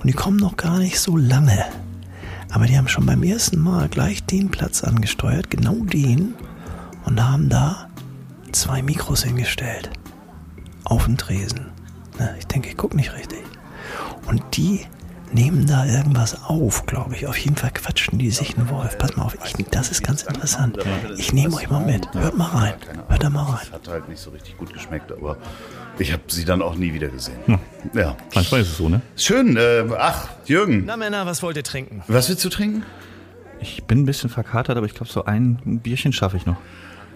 Und die kommen noch gar nicht so lange. Aber die haben schon beim ersten Mal gleich den Platz angesteuert, genau den, und haben da zwei Mikros hingestellt. Auf den Tresen. Na, ich denke, ich gucke nicht richtig. Und die nehmen da irgendwas auf, glaube ich. Auf jeden Fall quatschen die sich einen Wolf. Pass mal auf, ich, das ist ganz interessant. Ich nehme euch mal mit. Hört mal rein. Hört da mal rein. Hat halt nicht so richtig gut geschmeckt, aber ich habe sie dann auch nie wieder gesehen. Hm. Ja. Manchmal ist es so, ne? Schön. Äh, ach, Jürgen. Na Männer, was wollt ihr trinken? Was willst du trinken? Ich bin ein bisschen verkatert, aber ich glaube, so ein Bierchen schaffe ich noch.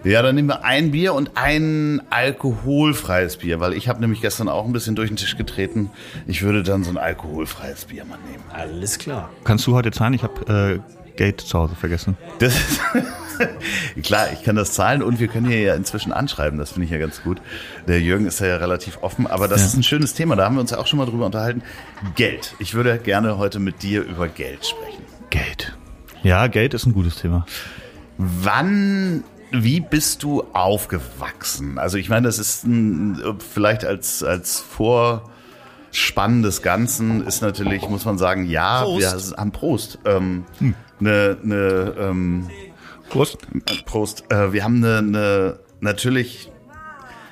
Ja, dann nehmen wir ein Bier und ein alkoholfreies Bier, weil ich habe nämlich gestern auch ein bisschen durch den Tisch getreten. Ich würde dann so ein alkoholfreies Bier mal nehmen. Alles klar. Kannst du heute zahlen? Ich habe äh, Gate zu Hause vergessen. Das ist Klar, ich kann das zahlen und wir können hier ja inzwischen anschreiben. Das finde ich ja ganz gut. Der Jürgen ist ja relativ offen, aber das Ja. ist ein schönes Thema. Da haben wir uns ja auch schon mal drüber unterhalten. Geld. Ich würde gerne heute mit dir über Geld sprechen. Geld. Ja, Geld ist ein gutes Thema. Wann, wie bist du aufgewachsen? Also ich meine, das ist ein, vielleicht als, als Vorspann des Ganzen ist natürlich, muss man sagen, ja, Prost. wir haben Prost. Ähm, ne, ne, ähm, Prost. Prost. Äh, wir haben eine, eine natürlich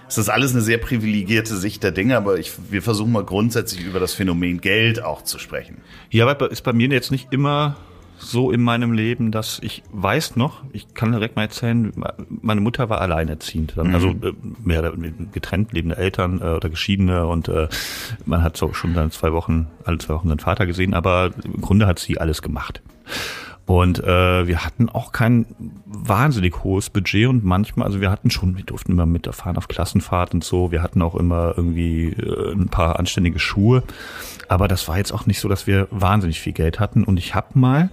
ist das alles eine sehr privilegierte Sicht der Dinge, aber ich, wir versuchen mal grundsätzlich über das Phänomen Geld auch zu sprechen. Ja, aber ist bei mir jetzt nicht immer so in meinem Leben, dass ich weiß noch, ich kann direkt mal erzählen, meine Mutter war alleinerziehend, dann, also äh, mehr getrennt lebende Eltern äh, oder Geschiedene und äh, man hat so schon dann zwei Wochen, alle zwei Wochen seinen Vater gesehen, aber im Grunde hat sie alles gemacht. Und äh, wir hatten auch kein wahnsinnig hohes Budget und manchmal, also wir hatten schon, wir durften immer mitfahren auf Klassenfahrt und so, wir hatten auch immer irgendwie äh, ein paar anständige Schuhe, aber das war jetzt auch nicht so, dass wir wahnsinnig viel Geld hatten und ich habe mal,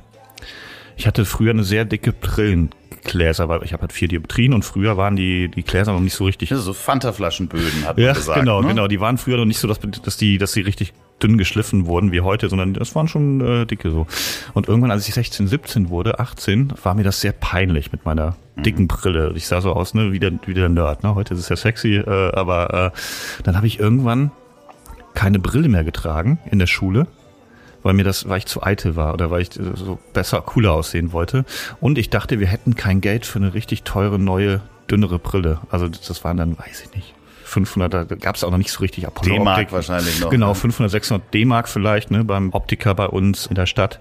ich hatte früher eine sehr dicke Brillengläser, weil ich habe halt vier Dioptrien und früher waren die, die Gläser noch nicht so richtig Ja, so Fanta-Flaschenböden hat ja, man gesagt. genau, ne? genau. Die waren früher noch nicht so, dass, dass die, dass die richtig dünn geschliffen wurden wie heute, sondern das waren schon äh, dicke so. Und irgendwann, als ich 16, 17 wurde, 18, war mir das sehr peinlich mit meiner dicken Brille. Ich sah so aus, ne, wie der, wie der Nerd. Ne? Heute ist es ja sexy, äh, aber äh, dann habe ich irgendwann keine Brille mehr getragen in der Schule weil mir das, weil ich zu eitel war oder weil ich äh, so besser, cooler aussehen wollte. Und ich dachte, wir hätten kein Geld für eine richtig teure, neue, dünnere Brille. Also das waren dann, weiß ich nicht, 500, da gab es auch noch nicht so richtig Apollo D-Mark wahrscheinlich noch. Genau, ne? 500, 600 D-Mark vielleicht, ne, beim Optiker bei uns in der Stadt.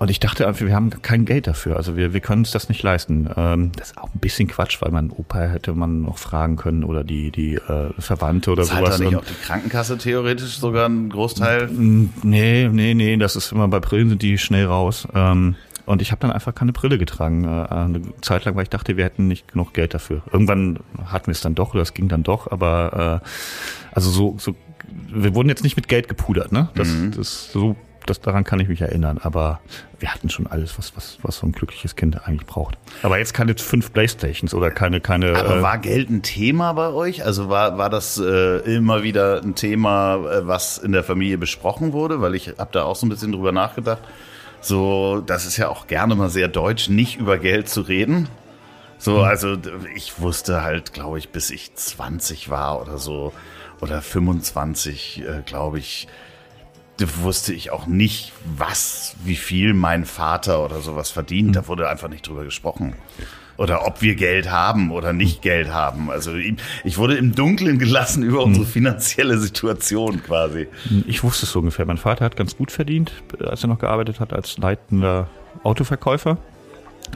Und ich dachte einfach, wir haben kein Geld dafür. Also wir, wir können uns das nicht leisten. Ähm, das ist auch ein bisschen Quatsch, weil mein Opa hätte man noch fragen können oder die, die äh, Verwandte oder Zahlt sowas. nicht Und- auch die Krankenkasse theoretisch sogar einen Großteil? Nee, nee, nee, das ist immer bei Brillen sind die schnell raus. Ähm, und ich habe dann einfach keine Brille getragen. Äh, eine Zeit lang, weil ich dachte, wir hätten nicht genug Geld dafür. Irgendwann hatten wir es dann doch oder es ging dann doch, aber äh, also so, so wir wurden jetzt nicht mit Geld gepudert, ne? Das, das so das daran kann ich mich erinnern, aber wir hatten schon alles, was was was so ein glückliches Kind eigentlich braucht. Aber jetzt keine fünf Playstations oder keine keine Aber äh, war Geld ein Thema bei euch? Also war, war das äh, immer wieder ein Thema, äh, was in der Familie besprochen wurde? Weil ich habe da auch so ein bisschen drüber nachgedacht. So, das ist ja auch gerne mal sehr deutsch, nicht über Geld zu reden. So, also d- ich wusste halt, glaube ich, bis ich 20 war oder so oder 25, äh, glaube ich, wusste ich auch nicht, was, wie viel mein Vater oder sowas verdient. Da wurde einfach nicht drüber gesprochen. Oder ob wir Geld haben oder nicht Geld haben. Also ich wurde im Dunkeln gelassen über unsere finanzielle Situation quasi. Ich wusste es so ungefähr. Mein Vater hat ganz gut verdient, als er noch gearbeitet hat als leitender Autoverkäufer.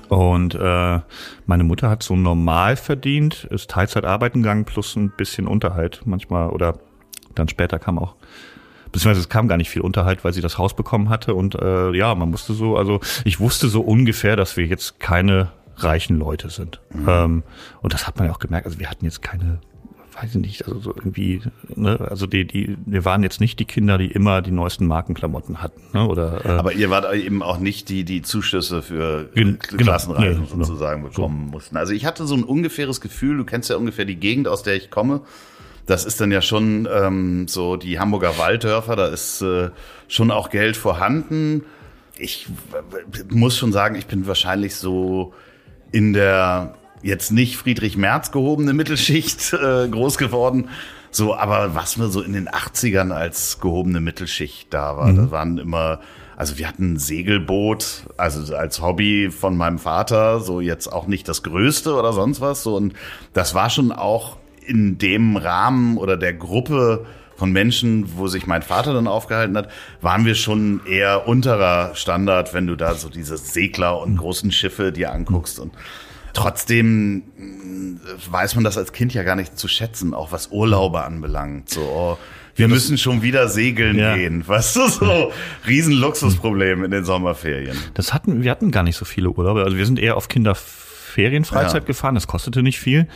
Und äh, meine Mutter hat so normal verdient, ist Teilzeit arbeiten gegangen plus ein bisschen Unterhalt manchmal oder dann später kam auch beziehungsweise es kam gar nicht viel Unterhalt, weil sie das Haus bekommen hatte und äh, ja, man musste so, also ich wusste so ungefähr, dass wir jetzt keine reichen Leute sind. Ähm, und das hat man ja auch gemerkt. Also wir hatten jetzt keine weiß ich nicht, also so irgendwie, ne, also die, die, wir waren jetzt nicht die Kinder, die immer die neuesten Markenklamotten hatten, ne, oder. Äh, Aber ihr wart eben auch nicht die, die Zuschüsse für Gen Klassenreisen genau, sozusagen bekommen so. mussten. Also ich hatte so ein ungefähres Gefühl, du kennst ja ungefähr die Gegend, aus der ich komme. Das ist dann ja schon ähm, so die Hamburger Walddörfer, da ist äh, schon auch Geld vorhanden. Ich muss schon sagen, ich bin wahrscheinlich so in der jetzt nicht Friedrich Merz gehobene Mittelschicht äh, groß geworden. So, aber was mir so in den 80ern als gehobene Mittelschicht da war, mhm. da waren immer, also wir hatten ein Segelboot, also als Hobby von meinem Vater, so jetzt auch nicht das größte oder sonst was. So, und das war schon auch in dem Rahmen oder der Gruppe von Menschen, wo sich mein Vater dann aufgehalten hat, waren wir schon eher unterer Standard, wenn du da so diese Segler und großen Schiffe dir anguckst und Trotzdem äh, weiß man das als Kind ja gar nicht zu schätzen, auch was Urlaube anbelangt. So, oh, wir müssen schon wieder segeln ja. gehen. Weißt du, so Riesenluxusproblem in den Sommerferien. Das hatten, wir hatten gar nicht so viele Urlaube. Also wir sind eher auf Kinderferienfreizeit ja. gefahren. Das kostete nicht viel.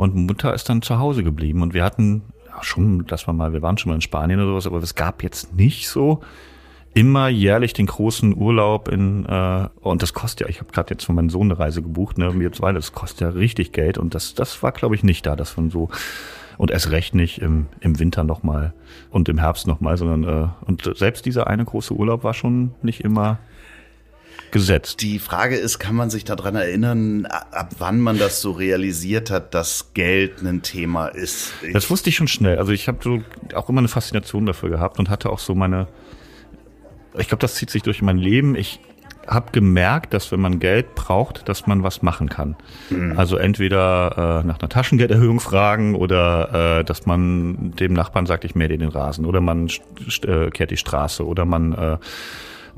Und Mutter ist dann zu Hause geblieben. Und wir hatten ja, schon, dass wir mal, wir waren schon mal in Spanien oder sowas, aber es gab jetzt nicht so immer jährlich den großen Urlaub in äh, und das kostet ja, ich habe gerade jetzt für meinen Sohn eine Reise gebucht, ne, wir zwei, das kostet ja richtig Geld und das das war glaube ich nicht da, dass man so und erst recht nicht im, im Winter nochmal und im Herbst nochmal, sondern äh, und selbst dieser eine große Urlaub war schon nicht immer gesetzt. Die Frage ist, kann man sich daran erinnern, ab wann man das so realisiert hat, dass Geld ein Thema ist? Ich das wusste ich schon schnell. Also ich habe so auch immer eine Faszination dafür gehabt und hatte auch so meine ich glaube, das zieht sich durch mein Leben. Ich habe gemerkt, dass wenn man Geld braucht, dass man was machen kann. Mhm. Also entweder äh, nach einer Taschengelderhöhung fragen oder äh, dass man dem Nachbarn sagt, ich mähe den Rasen oder man äh, kehrt die Straße oder man äh,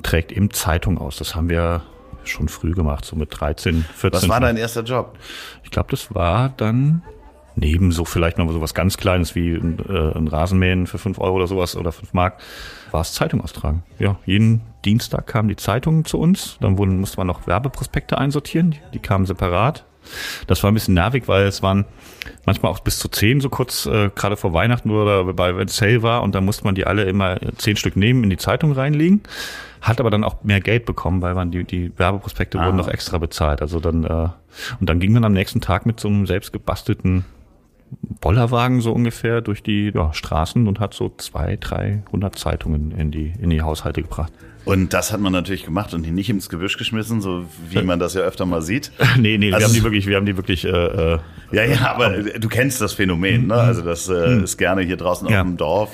trägt eben Zeitung aus. Das haben wir schon früh gemacht, so mit 13, 14. Was war dein erster Job? Ich glaube, das war dann neben so vielleicht noch so was ganz Kleines wie ein, äh, ein Rasenmähen für fünf Euro oder sowas oder fünf Mark, war es Zeitung austragen. Ja, jeden Dienstag kamen die Zeitungen zu uns, dann wurden, musste man noch Werbeprospekte einsortieren, die kamen separat. Das war ein bisschen nervig, weil es waren manchmal auch bis zu zehn so kurz, äh, gerade vor Weihnachten oder bei wenn Sale war und da musste man die alle immer zehn Stück nehmen, in die Zeitung reinlegen. Hat aber dann auch mehr Geld bekommen, weil man die, die Werbeprospekte ah. wurden noch extra bezahlt. Also dann, äh, und dann ging man am nächsten Tag mit so einem selbst gebastelten Bollerwagen so ungefähr durch die ja, Straßen und hat so zwei, drei hundert Zeitungen in die, in die Haushalte gebracht. Und das hat man natürlich gemacht und die nicht ins Gebüsch geschmissen, so wie man das ja öfter mal sieht. nee, nee, also, wir haben die wirklich, wir haben die wirklich. Äh, äh ja, ja, aber du kennst das Phänomen, ne? Also das äh, mhm. ist gerne hier draußen ja. auf dem Dorf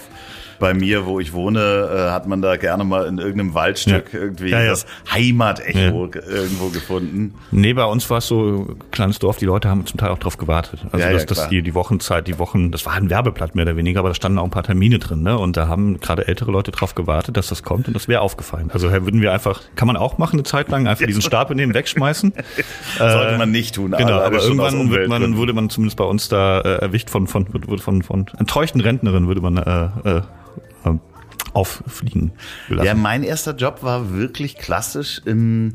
bei mir, wo ich wohne, äh, hat man da gerne mal in irgendeinem Waldstück ja. irgendwie ja, ja. das Heimatecho irgendwo gefunden. Nee, bei uns war es so kleines Dorf, die Leute haben zum Teil auch drauf gewartet. Also dass, dass die, die Wochenzeit, die Wochen, das war ein Werbeblatt mehr oder weniger, aber da standen auch ein paar Termine drin, ne? Und da haben gerade ältere Leute drauf gewartet, dass das kommt und das wäre aufgefallen. Also würden wir einfach, kann man auch machen eine Zeit lang, einfach diesen Stapel nehmen, wegschmeißen. Sollte man nicht tun. Genau, aber irgendwann wird man, wurde man zumindest bei uns da äh, erwischt von, von, von, von, von enttäuschten Rentnerin, würde man äh, äh, auffliegen gelassen. Ja, mein erster Job war wirklich klassisch im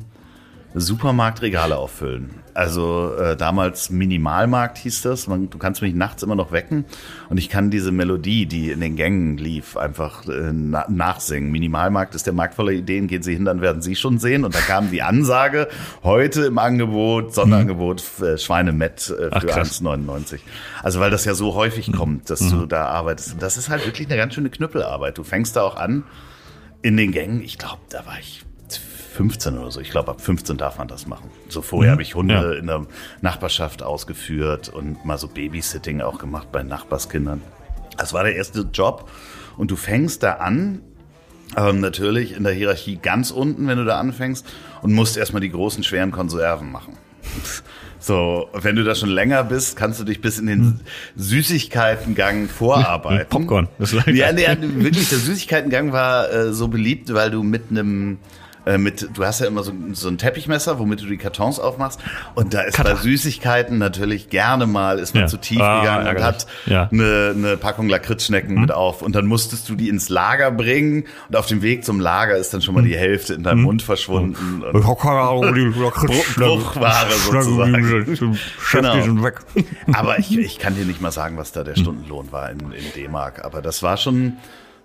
Supermarkt Regale auffüllen. Also äh, damals Minimalmarkt hieß das. Man, du kannst mich nachts immer noch wecken und ich kann diese Melodie, die in den Gängen lief, einfach äh, na nachsingen. Minimalmarkt ist der Markt voller Ideen. Gehen Sie hin, dann werden Sie schon sehen. Und da kam die Ansage, heute im Angebot, Sonderangebot mhm. äh, Schweinemett äh, für 1,99. Also weil das ja so häufig mhm. kommt, dass mhm. du da arbeitest. Und das ist halt wirklich eine ganz schöne Knüppelarbeit. Du fängst da auch an in den Gängen. Ich glaube, da war ich 15 oder so. Ich glaube, ab 15 darf man das machen. So vorher mhm. habe ich Hunde ja. in der Nachbarschaft ausgeführt und mal so Babysitting auch gemacht bei Nachbarskindern. Das war der erste Job. Und du fängst da an, ähm, natürlich in der Hierarchie ganz unten, wenn du da anfängst, und musst erstmal die großen, schweren Konserven machen. So, wenn du da schon länger bist, kannst du dich bis in den hm. Süßigkeitengang vorarbeiten. Popcorn. Das ja, nee, wirklich, der Süßigkeitengang war äh, so beliebt, weil du mit einem äh, mit, du hast ja immer so, so ein Teppichmesser, womit du die Kartons aufmachst. Und da ist Cutter. bei Süßigkeiten natürlich gerne mal, ist man Ja. zu tief Ah, gegangen und ärgerlich. hat Ja. eine, eine Packung Lakritzschnecken mit auf. Und dann musstest du die ins Lager bringen. Und auf dem Weg zum Lager ist dann schon mal die Hälfte in deinem Mund verschwunden. Und Ich hab keine Ahnung, die Bruchware sozusagen. Genau. Die sind weg. Aber ich, ich kann dir nicht mal sagen, was da der Stundenlohn war in, in D-Mark. Aber das war schon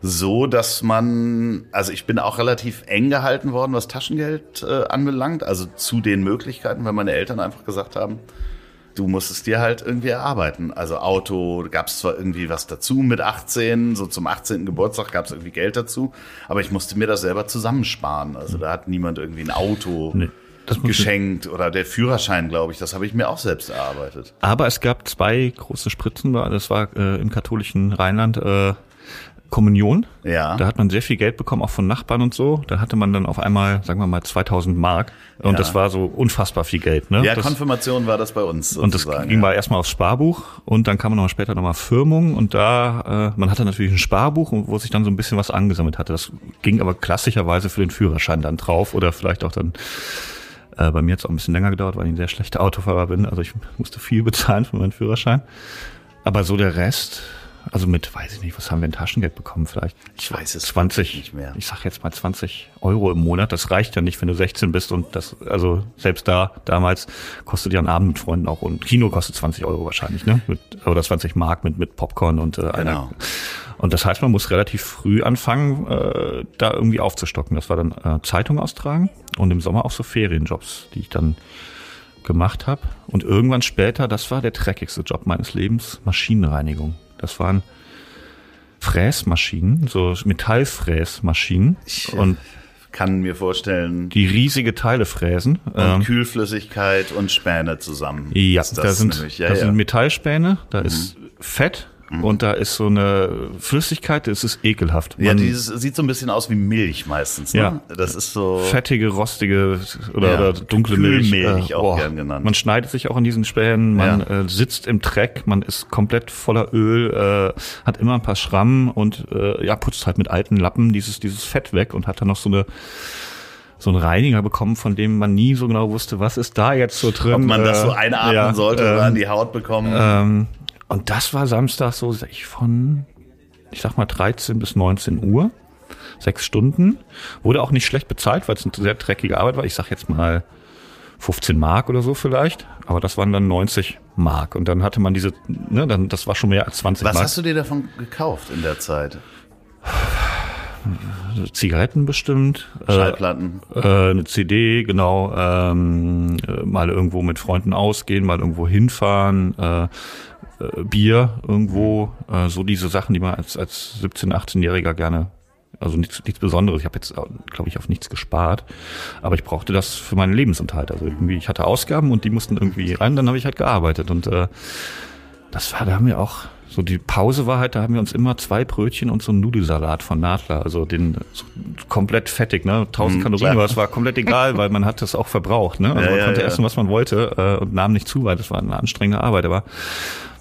so, dass man, also ich bin auch relativ eng gehalten worden, was Taschengeld äh, anbelangt, also zu den Möglichkeiten, weil meine Eltern einfach gesagt haben, du musstest dir halt irgendwie erarbeiten. Also Auto, gab es zwar irgendwie was dazu mit 18, so zum 18. Geburtstag gab es irgendwie Geld dazu, aber ich musste mir das selber zusammensparen. Also da hat niemand irgendwie ein Auto Nee, geschenkt oder der Führerschein, glaube ich, das habe ich mir auch selbst erarbeitet. Aber es gab zwei große Spritzen, das war äh, im katholischen Rheinland äh, Kommunion. Ja. Da hat man sehr viel Geld bekommen, auch von Nachbarn und so. Da hatte man dann auf einmal, sagen wir mal, 2000 Mark. Und Ja. das war so unfassbar viel Geld. Ne? Ja, das, Konfirmation war das bei uns. und das ging ja. mal erstmal aufs Sparbuch und dann kam man noch später nochmal Firmung und da, äh, man hatte natürlich ein Sparbuch, wo sich dann so ein bisschen was angesammelt hatte. Das ging aber klassischerweise für den Führerschein dann drauf oder vielleicht auch dann, äh, bei mir hat es auch ein bisschen länger gedauert, weil ich ein sehr schlechter Autofahrer bin. Also ich musste viel bezahlen für meinen Führerschein. Aber so der Rest, also mit, weiß ich nicht, was haben wir in Taschengeld bekommen? Vielleicht Ich weiß es 20, nicht mehr. ich sag jetzt mal 20 Euro im Monat. Das reicht ja nicht, wenn du 16 bist und das, also selbst da, damals kostet ja ein Abend mit Freunden auch und Kino kostet 20 Euro wahrscheinlich, ne? Mit, oder 20 Mark mit, mit Popcorn und äh, einer. Genau. Und das heißt, man muss relativ früh anfangen, äh, da irgendwie aufzustocken. Das war dann äh, Zeitung austragen und im Sommer auch so Ferienjobs, die ich dann gemacht habe. Und irgendwann später, das war der dreckigste Job meines Lebens, Maschinenreinigung. Das waren Fräsmaschinen, so Metallfräsmaschinen und Kann mir vorstellen, die riesige Teile fräsen. und Ähm, Kühlflüssigkeit und Späne zusammen. ja, das da sind, nämlich. ja, das ja. Mhm. sind Metallspäne, da ist Fett und da ist so eine Flüssigkeit, das ist ekelhaft. ja, Man- dieses sieht so ein bisschen aus wie Milch meistens. Ne? Ja. Das ist so. fettige, rostige oder, Ja, oder dunkle Milch. Kühlmilch äh, auch boah. gern genannt. Man schneidet sich auch an diesen Spänen, man Ja. äh, sitzt im Dreck, man ist komplett voller Öl, äh, hat immer ein paar Schrammen und äh, ja, putzt halt mit alten Lappen dieses, dieses Fett weg und hat dann noch so eine so einen Reiniger bekommen, von dem man nie so genau wusste, was ist da jetzt so drin. ob man das äh, so einatmen ja, sollte ähm, oder an die Haut bekommen. ähm, und das war Samstag so von, ich sag mal 13 bis 19 Uhr, sechs Stunden. Wurde auch nicht schlecht bezahlt, weil es eine sehr dreckige Arbeit war. Ich sag jetzt mal 15 Mark oder so vielleicht, aber das waren dann 90 Mark. Und dann hatte man diese, ne, dann das war schon mehr als 20 Was Mark. hast du dir davon gekauft in der Zeit? Zigaretten bestimmt. äh, Schallplatten. Äh, eine CD, genau, ähm, äh, mal irgendwo mit Freunden ausgehen, mal irgendwo hinfahren, äh, äh, Bier irgendwo, äh, so diese Sachen, die man als, als 17-, 18-Jähriger gerne, also nichts, nichts Besonderes. Ich habe jetzt, glaube ich, auf nichts gespart, aber ich brauchte das für meinen Lebensunterhalt. Also irgendwie, ich hatte Ausgaben und die mussten irgendwie rein, dann habe ich halt gearbeitet. Und äh, das war, da haben wir auch, so die Pause war halt, da haben wir uns immer zwei Brötchen und so einen Nudelsalat von Nadler, also den so komplett fettig, ne, 1000 Mhm, Kalorien, aber es war komplett egal, weil man hat das auch verbraucht, ne, also Ja, man ja, konnte ja. essen, was man wollte äh, und nahm nicht zu, weil das war eine anstrengende Arbeit, aber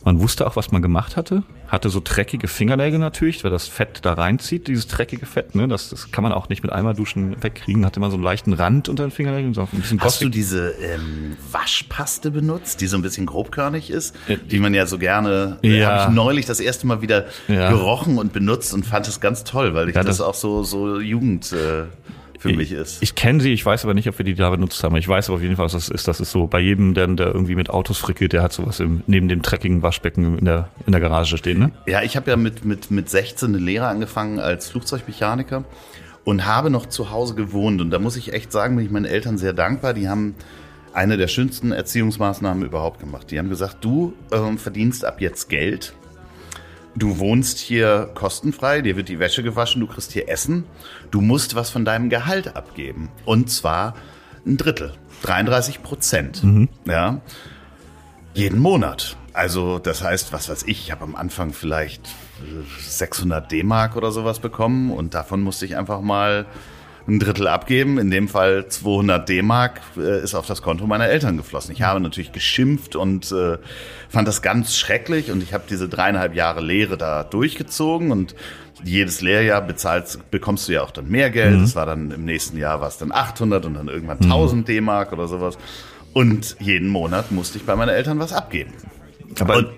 man wusste auch, was man gemacht hatte, hatte so dreckige Fingernägel natürlich, weil das Fett da reinzieht, dieses dreckige Fett, ne, das, das kann man auch nicht mit einmal duschen wegkriegen, hatte immer so einen leichten Rand unter den Fingernägeln, so ein bisschen Hast du diese ähm, Waschpaste benutzt, die so ein bisschen grobkörnig ist, Ja. die man ja so gerne, äh, Ja. habe ich neulich das erste Mal wieder Ja. gerochen und benutzt und fand es ganz toll, weil ich Ja, das, das- auch so so Jugend äh, für mich ist. Ich kenne sie, ich weiß aber nicht, ob wir die da benutzt haben. Ich weiß aber auf jeden Fall, was das ist. Das ist so bei jedem, der, der irgendwie mit Autos frickelt, der hat sowas im, neben dem dreckigen Waschbecken in der, in der Garage stehen, ne? Ja, ich habe ja mit, mit, mit 16 eine Lehre angefangen als Flugzeugmechaniker und habe noch zu Hause gewohnt. Und da muss ich echt sagen, bin ich meinen Eltern sehr dankbar. Die haben eine der schönsten Erziehungsmaßnahmen überhaupt gemacht. Die haben gesagt, du ähm, verdienst ab jetzt Geld. Du wohnst hier kostenfrei, dir wird die Wäsche gewaschen, du kriegst hier Essen. Du musst was von deinem Gehalt abgeben. Und zwar ein Drittel, 33 Prozent. Ja jeden Monat. Also das heißt, was weiß ich, ich habe am Anfang vielleicht äh, 600 D-Mark oder sowas bekommen und davon musste ich einfach mal ein Drittel abgeben. In dem Fall 200 D-Mark äh, ist auf das Konto meiner Eltern geflossen. Ich habe natürlich geschimpft und äh, fand das ganz schrecklich und ich habe diese dreieinhalb Jahre Lehre da durchgezogen und jedes Lehrjahr bezahlst, bekommst du ja auch dann mehr Geld. Das war dann im nächsten Jahr war es dann 800 und dann irgendwann 1000 D-Mark oder sowas. Und jeden Monat musste ich bei meinen Eltern was abgeben. Aber- und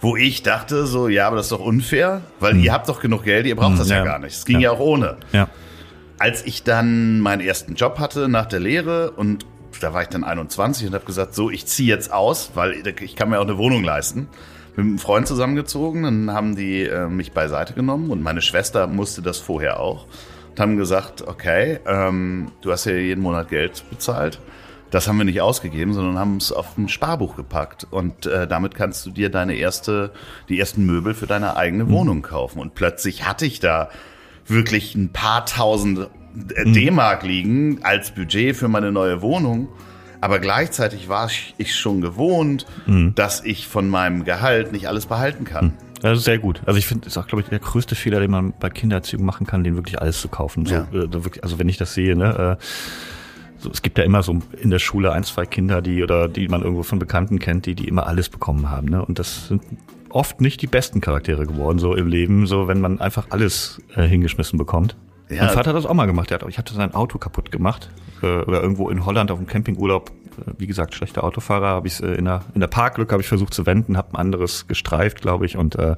wo ich dachte so, ja, aber das ist doch unfair, weil ihr habt doch genug Geld, ihr braucht das ja, ja. gar nicht. Es ging ja. Ja. auch ohne. Ja. Als ich dann meinen ersten Job hatte nach der Lehre und da war ich dann 21 und habe gesagt, so, ich ziehe jetzt aus, weil ich kann mir auch eine Wohnung leisten. Mit einem Freund zusammengezogen, dann haben die äh, mich beiseite genommen und meine Schwester musste das vorher auch und haben gesagt, okay, ähm, du hast ja jeden Monat Geld bezahlt. Das haben wir nicht ausgegeben, sondern haben es auf ein Sparbuch gepackt. Und äh, damit kannst du dir deine erste, die ersten Möbel für deine eigene Wohnung kaufen. Und plötzlich hatte ich da wirklich ein paar tausend äh, D-Mark liegen als Budget für meine neue Wohnung. Aber gleichzeitig war ich- schon gewohnt, dass ich von meinem Gehalt nicht alles behalten kann. Das ist sehr gut. Also ich finde, ist auch, glaube ich, der größte Fehler, den man bei Kindererziehung machen kann, den wirklich alles zu kaufen. So, Ja. äh, also wenn ich das sehe, ne, äh, so, es gibt ja immer so in der Schule ein, zwei Kinder, die oder die man irgendwo von Bekannten kennt, die die immer alles bekommen haben. Ne? Und das sind oft nicht die besten Charaktere geworden so im Leben, so wenn man einfach alles äh, hingeschmissen bekommt. Ja. Mein Vater hat das auch mal gemacht. Der hat, ich hatte sein Auto kaputt gemacht äh, oder irgendwo in Holland auf dem Campingurlaub. Äh, wie gesagt, schlechter Autofahrer. Habe ich äh, in der in der Parklücke habe ich versucht zu wenden, habe ein anderes gestreift, glaube ich, und äh,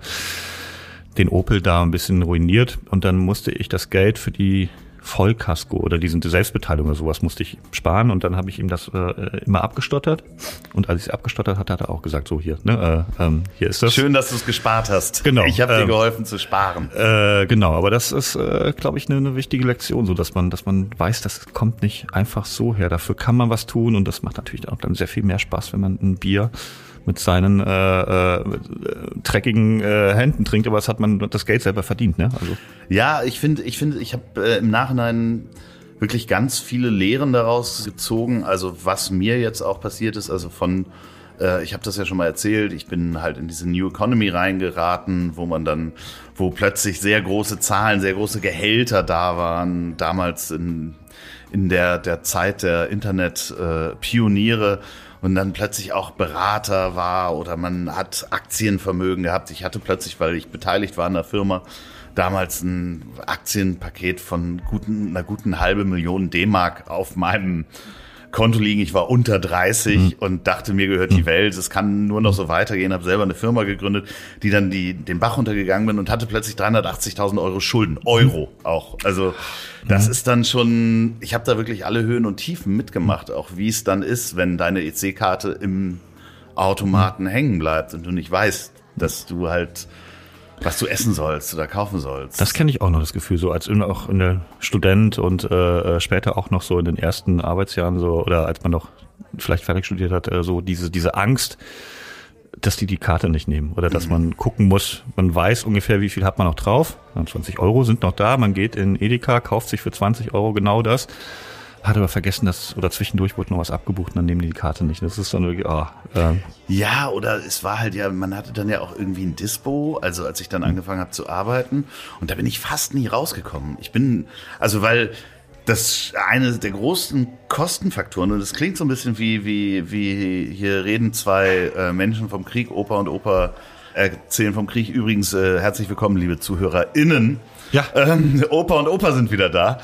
den Opel da ein bisschen ruiniert. Und dann musste ich das Geld für die Vollkasko oder diese Selbstbeteiligung oder sowas musste ich sparen und dann habe ich ihm das äh, immer abgestottert und als ich es abgestottert hatte, hat er auch gesagt, so hier, ne, äh, ähm, hier ist das. Schön, dass du es gespart hast. Genau, Ich habe dir ähm, geholfen zu sparen. Äh, genau, aber das ist, äh, glaube ich, eine ne wichtige Lektion, so dass man, dass man weiß, das kommt nicht einfach so her. Dafür kann man was tun und das macht natürlich auch dann sehr viel mehr Spaß, wenn man ein Bier mit seinen äh, äh, dreckigen äh, Händen trinkt, aber das hat man das Geld selber verdient, ne? Also Ja, ich finde, ich finde, ich habe äh, im Nachhinein wirklich ganz viele Lehren daraus gezogen. Also was mir jetzt auch passiert ist, also von, äh, ich habe das ja schon mal erzählt, ich bin halt in diese New Economy reingeraten, wo man dann, wo plötzlich sehr große Zahlen, sehr große Gehälter da waren, damals in in der der Zeit der Internet-Pioniere. Äh, und dann plötzlich auch Berater war oder man hat Aktienvermögen gehabt. Ich hatte plötzlich, weil ich beteiligt war in der Firma, damals ein Aktienpaket von guten, einer guten halbe Million D-Mark auf meinem Konto liegen. Ich war unter 30 und dachte, mir gehört die Welt. Es kann nur noch so weitergehen. Habe selber eine Firma gegründet, die dann die, den Bach runtergegangen bin und hatte plötzlich 380.000 Euro Schulden. Euro auch. Also das ist dann schon, ich habe da wirklich alle Höhen und Tiefen mitgemacht, auch wie es dann ist, wenn deine EC-Karte im Automaten hängen bleibt und du nicht weißt, dass du halt was du essen sollst oder kaufen sollst. Das kenne ich auch noch, das Gefühl, so als auch in der Student und äh, später auch noch so in den ersten Arbeitsjahren so oder als man noch vielleicht fertig studiert hat, äh, so diese, diese Angst, dass die die Karte nicht nehmen oder dass man gucken muss, man weiß ungefähr, wie viel hat man noch drauf. 20 Euro sind noch da, man geht in Edeka, kauft sich für 20 Euro genau das, hat aber vergessen, dass oder zwischendurch wurde noch was abgebucht und dann nehmen die die Karte nicht. Das ist dann wirklich, ah, äh, Ja, oder es war halt ja, man hatte dann ja auch irgendwie ein Dispo, also als ich dann angefangen habe zu arbeiten und da bin ich fast nie rausgekommen. Ich bin, also weil das eine der großen Kostenfaktoren und es klingt so ein bisschen wie wie wie hier reden zwei äh, Menschen vom Krieg, Opa und Opa erzählen vom Krieg. Übrigens äh, herzlich willkommen, liebe ZuhörerInnen. Ja. Ähm, Opa und Opa sind wieder da.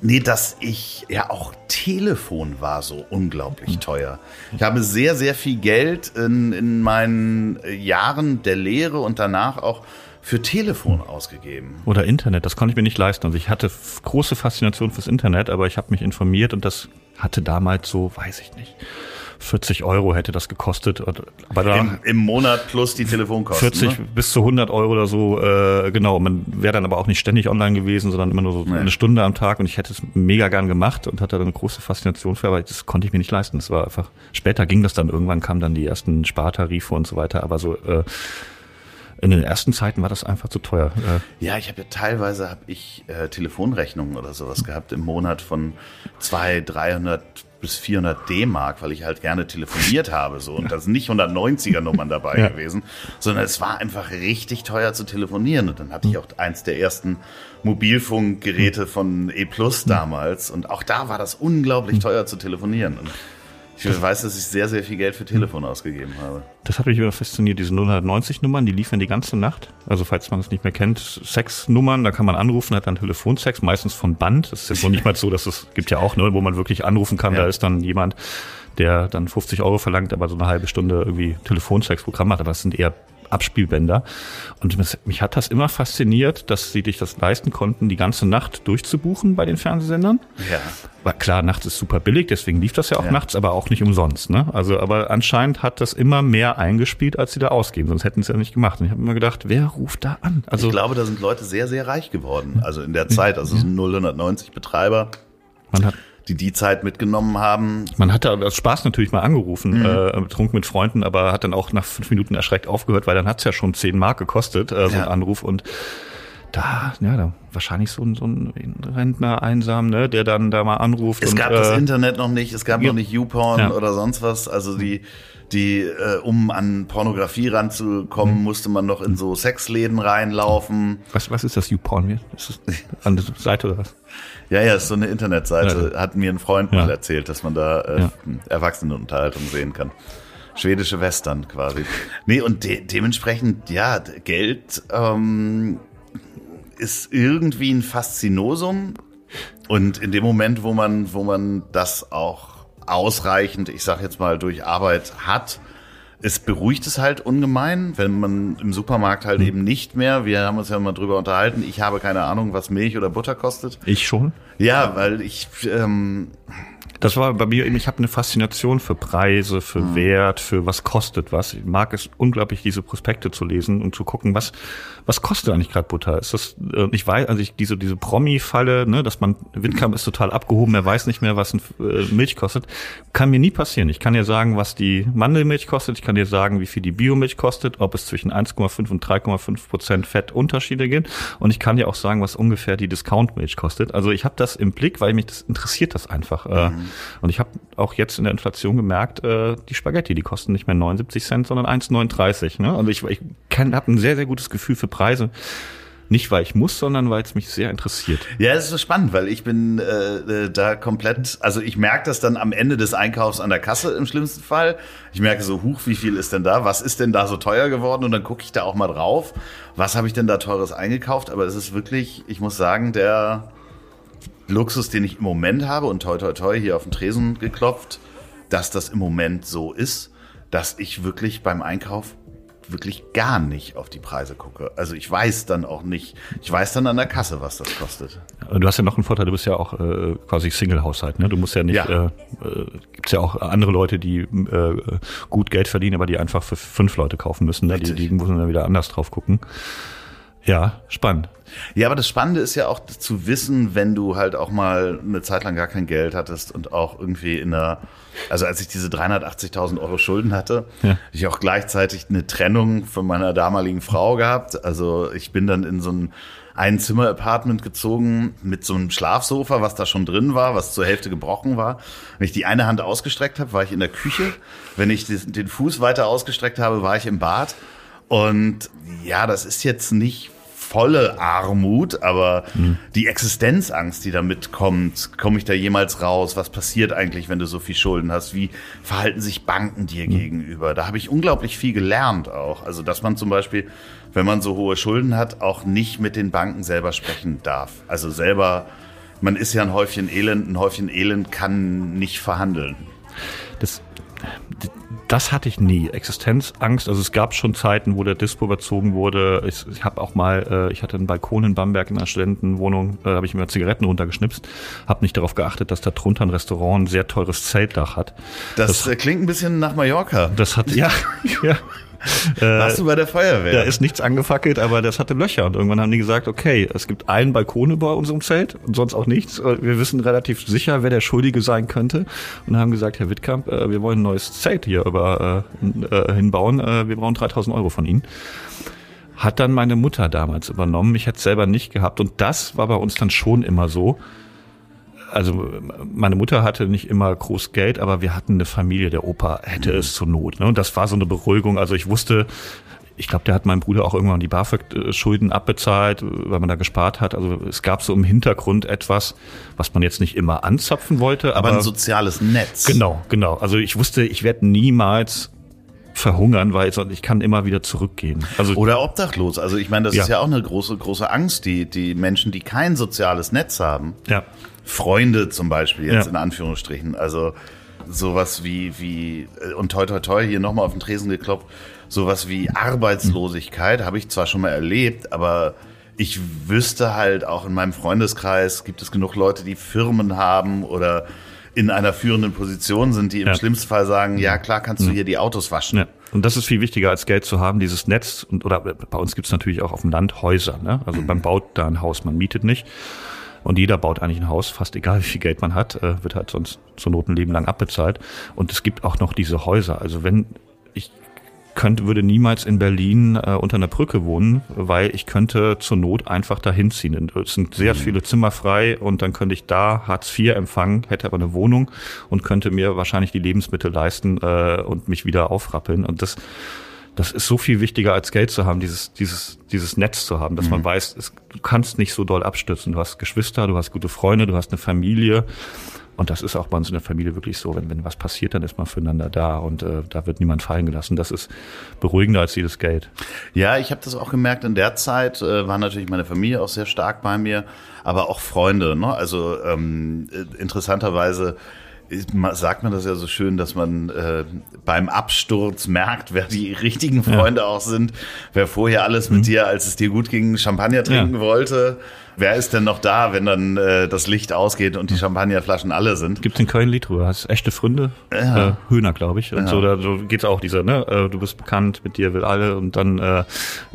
Nee, dass ich, ja auch Telefon war so unglaublich teuer. Ich habe sehr, sehr viel Geld in, in meinen Jahren der Lehre und danach auch für Telefon ausgegeben. Oder Internet, das konnte ich mir nicht leisten. Also ich hatte große Faszination fürs Internet, aber ich habe mich informiert und das hatte damals so, weiß ich nicht, 40 Euro hätte das gekostet. Aber da Im, Im Monat plus die Telefonkosten. 40 Ne? bis zu 100 Euro oder so, äh, genau. Man wäre dann aber auch nicht ständig online gewesen, sondern immer nur so Nee. eine Stunde am Tag und ich hätte es mega gern gemacht und hatte dann eine große Faszination für, aber das konnte ich mir nicht leisten. Das war einfach, später ging das dann, irgendwann kamen dann die ersten Spartarife und so weiter, aber so, äh, in den ersten Zeiten war das einfach zu teuer. Äh, Ja, ich habe ja teilweise habe ich äh, Telefonrechnungen oder sowas gehabt im Monat von 200, 300 bis 400 D-Mark, weil ich halt gerne telefoniert habe so und da sind nicht 190er Nummern dabei Ja. gewesen, sondern es war einfach richtig teuer zu telefonieren und dann hatte ich auch eins der ersten Mobilfunkgeräte von E Plus damals und auch da war das unglaublich teuer zu telefonieren. Und Ich weiß, dass ich sehr, sehr viel Geld für Telefon ausgegeben habe. Das hat mich immer fasziniert, diese 090-Nummern, die liefen die ganze Nacht. Also falls man es nicht mehr kennt, Sexnummern, da kann man anrufen, hat dann Telefonsex, meistens von Band. Das ist jetzt noch nicht mal so, dass es gibt ja auch, ne, wo man wirklich anrufen kann, Ja. da ist dann jemand, der dann 50 Euro verlangt, aber so eine halbe Stunde irgendwie Telefonsex-Programm hat, aber das sind eher Abspielbänder. Und mich- hat das immer fasziniert, dass sie dich das leisten konnten, die ganze Nacht durchzubuchen bei den Fernsehsendern. Ja. War klar, nachts ist super billig, deswegen lief das ja auch Ja. nachts, aber auch nicht umsonst. Ne? Also, aber anscheinend hat das immer mehr eingespielt, als sie da ausgeben, sonst hätten sie ja nicht gemacht. Und ich habe immer gedacht, wer ruft da an? Also, ich glaube, da sind Leute sehr, sehr reich geworden. Also in der Zeit, also es sind 090 Betreiber, man hat die die Zeit mitgenommen haben. Man hatte aus Spaß natürlich mal angerufen, äh, betrunken mit Freunden, aber hat dann auch nach fünf Minuten erschreckt aufgehört, weil dann hat's ja schon zehn Mark gekostet, äh, so Ja. ein Anruf. Und da, ja, da wahrscheinlich so ein, so ein Rentner einsam, ne, der dann da mal anruft. Es und, gab äh, das Internet noch nicht, es gab ja. noch nicht YouPorn Ja. oder sonst was. Also die, die, äh, um an Pornografie ranzukommen, Mhm. musste man noch in so Sexläden reinlaufen. Was, was ist das YouPorn? Ist das an der Seite oder was? Ja, ja, ist so eine Internetseite. Hat mir ein Freund Ja. mal erzählt, dass man da äh, Ja. Erwachsenenunterhaltung sehen kann. Schwedische Western quasi. Nee, und de dementsprechend, ja, Geld ähm, ist irgendwie ein Faszinosum. Und in dem Moment, wo man, wo man das auch ausreichend, ich sag jetzt mal, durch Arbeit hat, es beruhigt es halt ungemein, wenn man im Supermarkt halt eben nicht mehr, wir haben uns ja mal drüber unterhalten, ich habe keine Ahnung, was Milch oder Butter kostet. Ich schon. Ja, weil ich, ähm, Das war bei mir eben, ich habe eine Faszination für Preise, für Mhm. Wert, für was kostet was. Ich mag es unglaublich, diese Prospekte zu lesen und zu gucken, was was kostet eigentlich gerade Butter? Ist das, äh, ich weiß, also ich, diese diese Promi-Falle, ne, dass man Windkamp ist total abgehoben, er weiß nicht mehr, was ein, äh, Milch kostet, kann mir nie passieren. Ich kann dir sagen, was die Mandelmilch kostet, ich kann dir sagen, wie viel die Biomilch kostet, ob es zwischen 1,5 und 3,5 Prozent Fettunterschiede gibt und ich kann dir auch sagen, was ungefähr die Discount-Milch kostet. Also ich habe das im Blick, weil mich das interessiert das einfach. Äh, Und ich habe auch jetzt in der Inflation gemerkt, äh, die Spaghetti, die kosten nicht mehr 79 Cent, sondern 1,39. Ne? Also ich, ich habe ein sehr, sehr gutes Gefühl für Preise. Nicht, weil ich muss, sondern weil es mich sehr interessiert. ja, es ist spannend, weil ich bin äh, äh, da komplett, also ich merke das dann am Ende des Einkaufs an der Kasse im schlimmsten Fall. Ich merke so, huch, wie viel ist denn da? Was ist denn da so teuer geworden? Und dann gucke ich da auch mal drauf. Was habe ich denn da teures eingekauft? Aber es ist wirklich, ich muss sagen, der Luxus, den ich im Moment habe und toi toi toi hier auf den Tresen geklopft, dass das im Moment so ist, dass ich wirklich beim Einkauf wirklich gar nicht auf die Preise gucke. Also ich weiß dann auch nicht, ich weiß dann an der Kasse, was das kostet. Du hast ja noch einen Vorteil, du bist ja auch äh, quasi Single-Haushalt. Ne? Du musst ja nicht, Ja. äh, äh, gibt's ja auch andere Leute, die äh, gut Geld verdienen, aber die einfach für fünf Leute kaufen müssen. Ne? Die, die müssen dann wieder anders drauf gucken. Ja, spannend. Ja, aber das Spannende ist ja auch zu wissen, wenn du halt auch mal eine Zeit lang gar kein Geld hattest und auch irgendwie in einer, also als ich diese 380.000 Euro Schulden hatte, Ja. habe ich auch gleichzeitig eine Trennung von meiner damaligen Frau gehabt. Also ich bin dann in so ein Einzimmer-Apartment gezogen mit so einem Schlafsofa, was da schon drin war, was zur Hälfte gebrochen war. Wenn ich die eine Hand ausgestreckt habe, war ich in der Küche. Wenn ich den Fuß weiter ausgestreckt habe, war ich im Bad. Und ja, das ist jetzt nicht volle Armut, aber die Existenzangst, die damit kommt, komme ich da jemals raus? Was passiert eigentlich, wenn du so viel Schulden hast? Wie verhalten sich Banken dir gegenüber? Da habe ich unglaublich viel gelernt auch. Also, dass man zum Beispiel, wenn man so hohe Schulden hat, auch nicht mit den Banken selber sprechen darf. Also selber, man ist ja ein Häufchen Elend, ein Häufchen Elend kann nicht verhandeln. Das, das hatte ich nie. Existenzangst. Also es gab schon Zeiten, wo der Dispo überzogen wurde. Ich, ich habe auch mal, äh, ich hatte einen Balkon in Bamberg in einer Studentenwohnung, da habe ich mir Zigaretten runtergeschnipst, habe nicht darauf geachtet, dass da drunter ein Restaurant ein sehr teures Zeltdach hat. Das, äh, klingt ein bisschen nach Mallorca. Das hat ja, ja. Warst du bei der Feuerwehr? Da ist nichts angefackelt, aber das hatte Löcher. Und irgendwann haben die gesagt, okay, es gibt einen Balkon über unserem Zelt und sonst auch nichts. Wir wissen relativ sicher, wer der Schuldige sein könnte. Und haben gesagt, Herr Wittkamp, äh, wir wollen ein neues Zelt hier über, äh, äh, hinbauen. Äh, Wir brauchen 3000 Euro von Ihnen. Hat dann meine Mutter damals übernommen. Ich hätte es selber nicht gehabt. Und das war bei uns dann schon immer so. Also meine Mutter hatte nicht immer groß Geld, aber wir hatten eine Familie. Der Opa hätte es zur Not. Ne? Und das war so eine Beruhigung. Also ich wusste, ich glaube, der hat meinem Bruder auch irgendwann die BAföG-Schulden abbezahlt, weil man da gespart hat. Also es gab so im Hintergrund etwas, was man jetzt nicht immer anzapfen wollte. Aber Aber, ein soziales Netz. genau, genau. Also ich wusste, ich werde niemals verhungern, weil ich kann immer wieder zurückgehen. Also Oder obdachlos. Also ich meine, das Ja. ist ja auch eine große, große Angst, die, die Menschen, die kein soziales Netz haben, ja, Freunde zum Beispiel jetzt Ja. in Anführungsstrichen, also sowas wie, wie, äh, und toi toi toi, hier nochmal auf den Tresen geklopft, sowas wie Arbeitslosigkeit habe ich zwar schon mal erlebt, aber ich wüsste halt auch in meinem Freundeskreis gibt es genug Leute, die Firmen haben oder in einer führenden Position sind, die im Ja. schlimmsten Fall sagen, ja klar kannst du hier die Autos waschen. Ja. Und das ist viel wichtiger als Geld zu haben, dieses Netz. Und, oder bei uns gibt's natürlich auch auf dem Land Häuser. Ne? Also man baut da ein Haus, man mietet nicht. Und jeder baut eigentlich ein Haus, fast egal wie viel Geld man hat, äh, wird halt sonst zur Not ein Leben lang abbezahlt. Und es gibt auch noch diese Häuser. Also wenn ich könnte, würde niemals in Berlin äh, unter einer Brücke wohnen, weil ich könnte zur Not einfach dahin ziehen. Es sind sehr viele Zimmer frei und dann könnte ich da Hartz IV empfangen, hätte aber eine Wohnung und könnte mir wahrscheinlich die Lebensmittel leisten äh, und mich wieder aufrappeln. Und das, das ist so viel wichtiger als Geld zu haben, dieses, dieses, dieses Netz zu haben, dass man weiß, es, du kannst nicht so doll abstürzen. Du hast Geschwister, du hast gute Freunde, du hast eine Familie. Und das ist auch bei uns in der Familie wirklich so, wenn, wenn was passiert, dann ist man füreinander da und äh, da wird niemand fallen gelassen. Das ist beruhigender als jedes Geld. Ja, ich habe das auch gemerkt. In der Zeit äh, war natürlich meine Familie auch sehr stark bei mir, aber auch Freunde. Ne? Also ähm, äh, interessanterweise sagt man das ja so schön, dass man äh, beim Absturz merkt, wer die richtigen Freunde auch sind, wer vorher alles mit dir, als es dir gut ging, Champagner trinken Ja. wollte. Wer ist denn noch da, wenn dann äh, das Licht ausgeht und die Champagnerflaschen alle sind? Gibt's in Köln ein Lied drüber? Hast echte Freunde? Ja. Äh, Höhner, glaube ich. Und Ja. so, da so geht's auch dieser, ne? Äh, du bist bekannt, mit dir will alle und dann äh,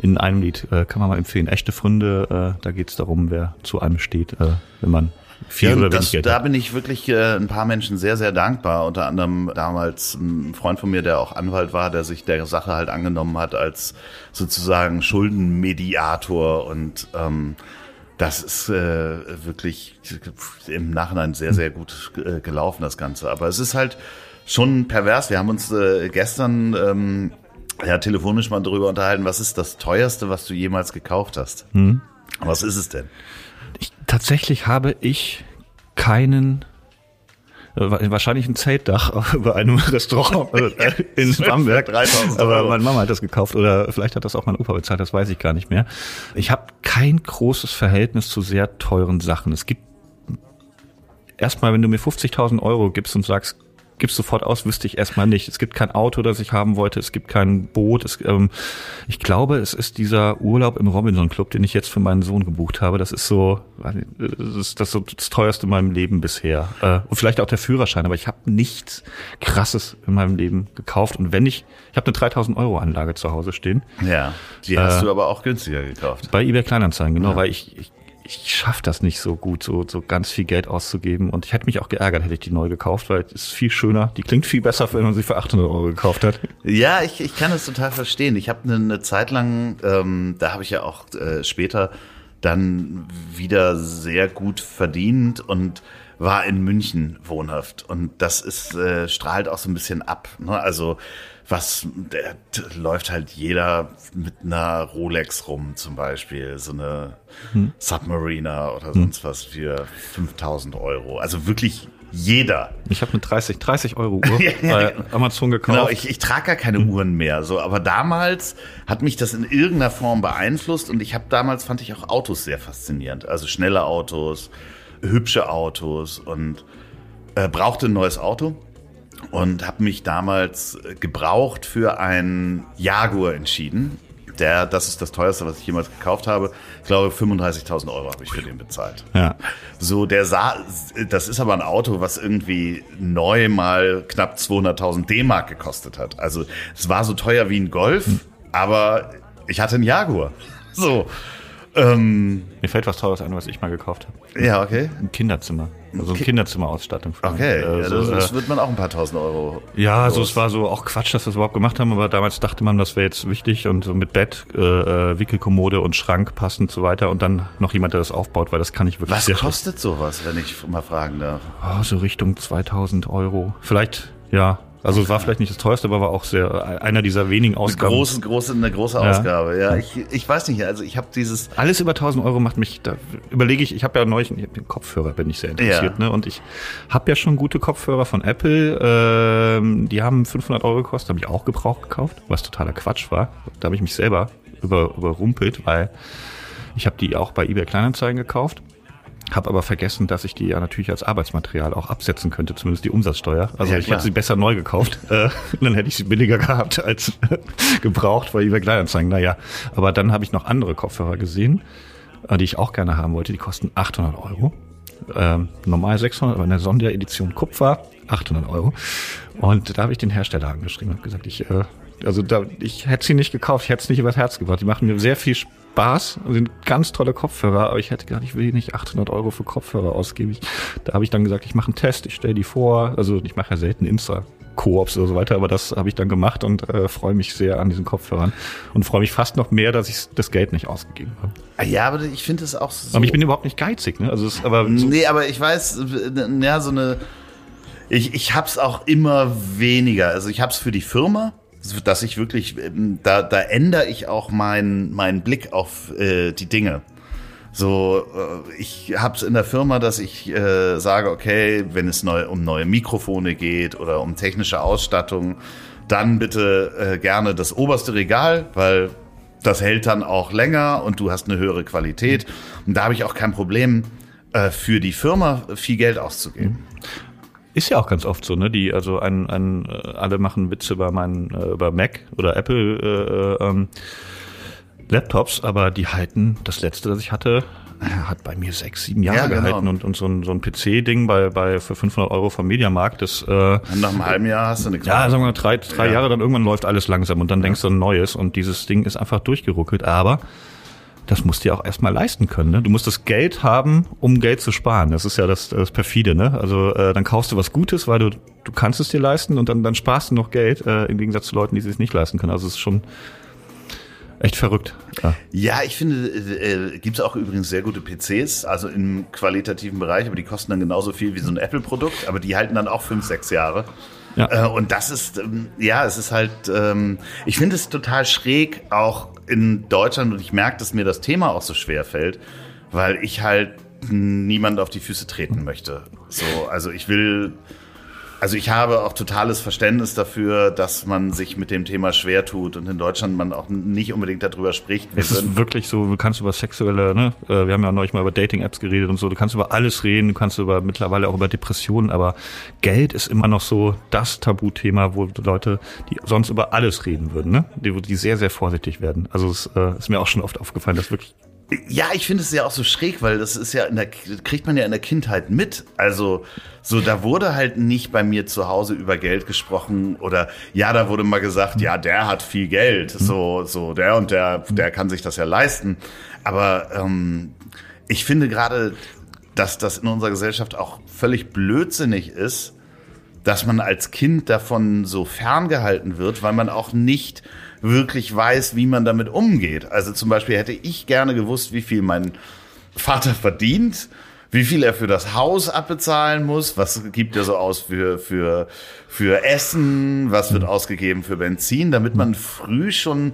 in einem Lied äh, kann man mal empfehlen. Echte Freunde, äh, da geht's darum, wer zu einem steht, äh, wenn man viel Ja, oder das, Geld da bin ich wirklich äh, ein paar Menschen sehr, sehr dankbar. Unter anderem damals ein Freund von mir, der auch Anwalt war, der sich der Sache halt angenommen hat als sozusagen Schuldenmediator. Und ähm, das ist äh, wirklich im Nachhinein sehr, sehr gut äh, gelaufen, das Ganze. Aber es ist halt schon pervers. Wir haben uns äh, gestern ähm, ja, telefonisch mal darüber unterhalten, was ist das teuerste, was du jemals gekauft hast? Was ist es denn? Ich, tatsächlich habe ich keinen äh, wa- wahrscheinlich ein Zeltdach über einem Restaurant äh, in Bamberg. 3000 Aber meine Mama hat das gekauft oder vielleicht hat das auch mein Opa bezahlt, das weiß ich gar nicht mehr. Ich habe kein großes Verhältnis zu sehr teuren Sachen. Es gibt erstmal, wenn du mir 50.000 Euro gibst und sagst, gibst sofort aus, wüsste ich erstmal nicht. Es gibt kein Auto, das ich haben wollte, es gibt kein Boot. Es, ähm, ich glaube, es ist dieser Urlaub im Robinson Club, den ich jetzt für meinen Sohn gebucht habe. Das ist so, das ist das, so das teuerste in meinem Leben bisher. Äh, und vielleicht auch der Führerschein, aber ich habe nichts Krasses in meinem Leben gekauft. Und wenn ich, ich habe eine 3000 Euro Anlage zu Hause stehen. Ja, die hast du aber auch günstiger gekauft. Bei eBay Kleinanzeigen, genau, weil ich, ich, ich schaffe das nicht so gut, so, so ganz viel Geld auszugeben. Und ich hätte mich auch geärgert, hätte ich die neu gekauft, weil es ist viel schöner. Die klingt viel besser, wenn man sie für 800 Euro gekauft hat. Ja, ich, ich kann es total verstehen. Ich habe eine, eine Zeit lang, ähm, da habe ich ja auch äh, später dann wieder sehr gut verdient und war in München wohnhaft. Und das ist, äh, strahlt auch so ein bisschen ab. Ne? Also was der, läuft halt jeder mit einer Rolex rum zum Beispiel, so eine Submariner oder sonst was für 5000 Euro. Also wirklich jeder. Ich habe eine 30, 30 Euro Uhr bei Amazon gekauft. Genau, ich, ich trage gar keine Uhren mehr. So, aber damals hat mich das in irgendeiner Form beeinflusst und ich habe damals fand ich auch Autos sehr faszinierend. Also schnelle Autos, hübsche Autos und äh, brauchte ein neues Auto und habe mich damals gebraucht für einen Jaguar entschieden. Der, das ist das teuerste, was ich jemals gekauft habe. Ich glaube, 35.000 Euro habe ich für den bezahlt. ja. So, der sah, das ist aber ein Auto, was irgendwie neu mal knapp 200.000 D-Mark gekostet hat. Also, es war so teuer wie ein Golf, aber ich hatte einen Jaguar. So, ähm, Mir fällt was Teures ein, was ich mal gekauft habe. ja, okay. Ein Kinderzimmer. Also eine Kinderzimmerausstattung. für- Okay, äh, ja, so, das, das äh, wird man auch ein paar tausend Euro. Ja, also los. es war so auch Quatsch, dass wir das überhaupt gemacht haben, aber damals dachte man, das wäre jetzt wichtig und so mit Bett, äh, äh, Wickelkommode und Schrank passend und so weiter und dann noch jemand, der das aufbaut, weil das kann ich wirklich Was kostet sowas, wenn ich mal fragen darf? Oh, so Richtung 2000 Euro. Vielleicht, ja, Also es war vielleicht nicht das teuerste, aber war auch sehr einer dieser wenigen Eine Ausgaben. große, große, eine große Ja. Ausgabe. Ja, ich, ich weiß nicht. Also ich habe dieses. Alles über 1000 Euro macht mich, da überlege ich, ich habe ja neulich, ich den Kopfhörer, bin ich sehr interessiert, Ja. ne? Und ich habe ja schon gute Kopfhörer von Apple, ähm, die haben 500 Euro gekostet, habe ich auch gebraucht gekauft, was totaler Quatsch war. Da habe ich mich selber über, überrumpelt, weil ich habe die auch bei eBay Kleinanzeigen gekauft. Habe aber vergessen, dass ich die ja natürlich als Arbeitsmaterial auch absetzen könnte, zumindest die Umsatzsteuer. Also Ja, ich hätte sie besser neu gekauft. Äh, dann hätte ich sie billiger gehabt als gebraucht bei eBay Kleinanzeigen. Naja, aber dann habe ich noch andere Kopfhörer gesehen, äh, die ich auch gerne haben wollte. Die kosten 800 Euro. Ähm, normal 600, aber in der Sonderedition Kupfer 800 Euro. Und da habe ich den Hersteller angeschrieben und gesagt, ich, äh, also da, ich hätte sie nicht gekauft, ich hätte es nicht übers Herz gebracht. Die machen mir sehr viel Spaß, sind ganz tolle Kopfhörer, aber ich hätte gar nicht, will nicht 800 Euro für Kopfhörer ausgeben. Ich, da habe ich dann gesagt, ich mache einen Test, ich stelle die vor. Also ich mache ja selten Insta. Koops oder so weiter, aber das habe ich dann gemacht und äh, freue mich sehr an diesen Kopfhörern und freue mich fast noch mehr, dass ich das Geld nicht ausgegeben habe. Ah, Ja, aber ich finde es auch so. Aber ich bin überhaupt nicht geizig, ne? Also es, aber so, Nee, aber ich weiß, äh, ja, so eine. Ich, ich hab's auch immer weniger. Also ich hab's für die Firma, dass ich wirklich, ähm, da, da ändere ich auch meinen meinen Blick auf äh, die Dinge. So, äh, ich hab's in der Firma, dass ich äh, sage, okay, wenn es neu, um neue Mikrofone geht oder um technische Ausstattung, dann bitte äh, gerne das oberste Regal, weil das hält dann auch länger und du hast eine höhere Qualität. Und da habe ich auch kein Problem, äh, für die Firma viel Geld auszugeben. Ist ja auch ganz oft so, ne? Die, also ein, ein, äh, alle machen Witze über meinen, äh, über Mac oder Apple äh, ähm, Laptops, aber die halten, das letzte, das ich hatte, äh, hat bei mir sechs, sieben Jahre Ja, genau. gehalten und, und so ein, so ein PC-Ding bei, bei für 500 Euro vom Mediamarkt, das äh, Und nach einem halben Jahr hast du nichts ja, mehr. sagen wir mal drei, drei Ja. Jahre, dann irgendwann läuft alles langsam und dann denkst du ein neues und dieses Ding ist einfach durchgeruckelt, aber das musst du ja auch erstmal leisten können. Ne? Du musst das Geld haben, um Geld zu sparen. Das ist ja das, das perfide. Ne? Also äh, dann kaufst du was Gutes, weil du du kannst es dir leisten und dann dann sparst du noch Geld äh, im Gegensatz zu Leuten, die es sich nicht leisten können. Also es ist schon echt verrückt. Ja. Ja, ich finde, äh, gibt es auch übrigens sehr gute PCs, also im qualitativen Bereich, aber die kosten dann genauso viel wie so ein Apple-Produkt, aber die halten dann auch fünf, sechs Jahre. Ja. Äh, und das ist, ähm, ja, es ist halt, ähm, ich finde es total schräg, auch in Deutschland, und ich merke, dass mir das Thema auch so schwer fällt, weil ich halt niemand auf die Füße treten möchte. So, also ich will, also ich habe auch totales Verständnis dafür, dass man sich mit dem Thema schwer tut und in Deutschland man auch nicht unbedingt darüber spricht. Wir Es ist wirklich so, du kannst über sexuelle, ne, äh, wir haben ja neulich mal über Dating-Apps geredet und so, du kannst über alles reden, du kannst über mittlerweile auch über Depressionen, aber Geld ist immer noch so das Tabuthema, wo Leute, die sonst über alles reden würden, ne? Die, die sehr, sehr vorsichtig werden. Also es äh, ist mir auch schon oft aufgefallen, dass wirklich Ja, ich finde es ja auch so schräg, weil das ist ja in der kriegt man ja in der Kindheit mit. Also so da wurde halt nicht bei mir zu Hause über Geld gesprochen oder ja, da wurde mal gesagt, ja, der hat viel Geld, so so der und der der kann sich das ja leisten. Aber ähm, ich finde gerade, dass das in unserer Gesellschaft auch völlig blödsinnig ist, dass man als Kind davon so ferngehalten wird, weil man auch nicht wirklich weiß, wie man damit umgeht. Also zum Beispiel hätte ich gerne gewusst, wie viel mein Vater verdient, wie viel er für das Haus abbezahlen muss, was gibt er so aus für, für, für Essen, was wird ausgegeben für Benzin, damit man früh schon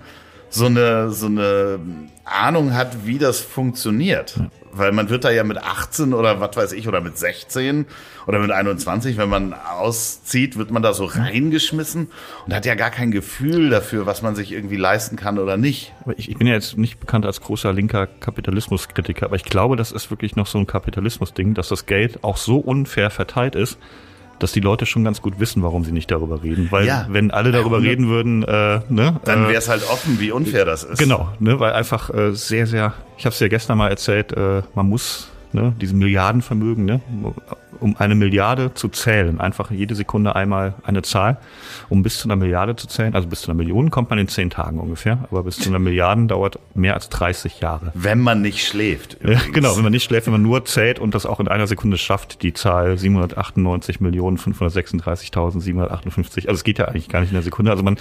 so eine, so eine Ahnung hat, wie das funktioniert. Weil man wird da ja mit 18 oder was weiß ich, oder mit 16 oder mit 21, wenn man auszieht, wird man da so reingeschmissen und hat ja gar kein Gefühl dafür, was man sich irgendwie leisten kann oder nicht. Ich, ich bin ja jetzt nicht bekannt als großer linker Kapitalismuskritiker, aber ich glaube, das ist wirklich noch so ein Kapitalismusding, dass das Geld auch so unfair verteilt ist, dass die Leute schon ganz gut wissen, warum sie nicht darüber reden. Weil Ja. wenn alle darüber Ja, reden würden, äh, ne, Dann äh, wäre es halt offen, wie unfair das ist. Genau, ne, weil einfach äh, sehr, sehr, ich habe es ja gestern mal erzählt, äh, man muss ne, diesen Milliardenvermögen, ne, um eine Milliarde zu zählen, einfach jede Sekunde einmal eine Zahl, um bis zu einer Milliarde zu zählen, also bis zu einer Million kommt man in zehn Tagen ungefähr, aber bis zu einer Milliarden dauert mehr als 30 Jahre. Wenn man nicht schläft. Ja, genau, wenn man nicht schläft, wenn man nur zählt und das auch in einer Sekunde schafft, die Zahl 798.536.758. Also es geht ja eigentlich gar nicht in der Sekunde. Also man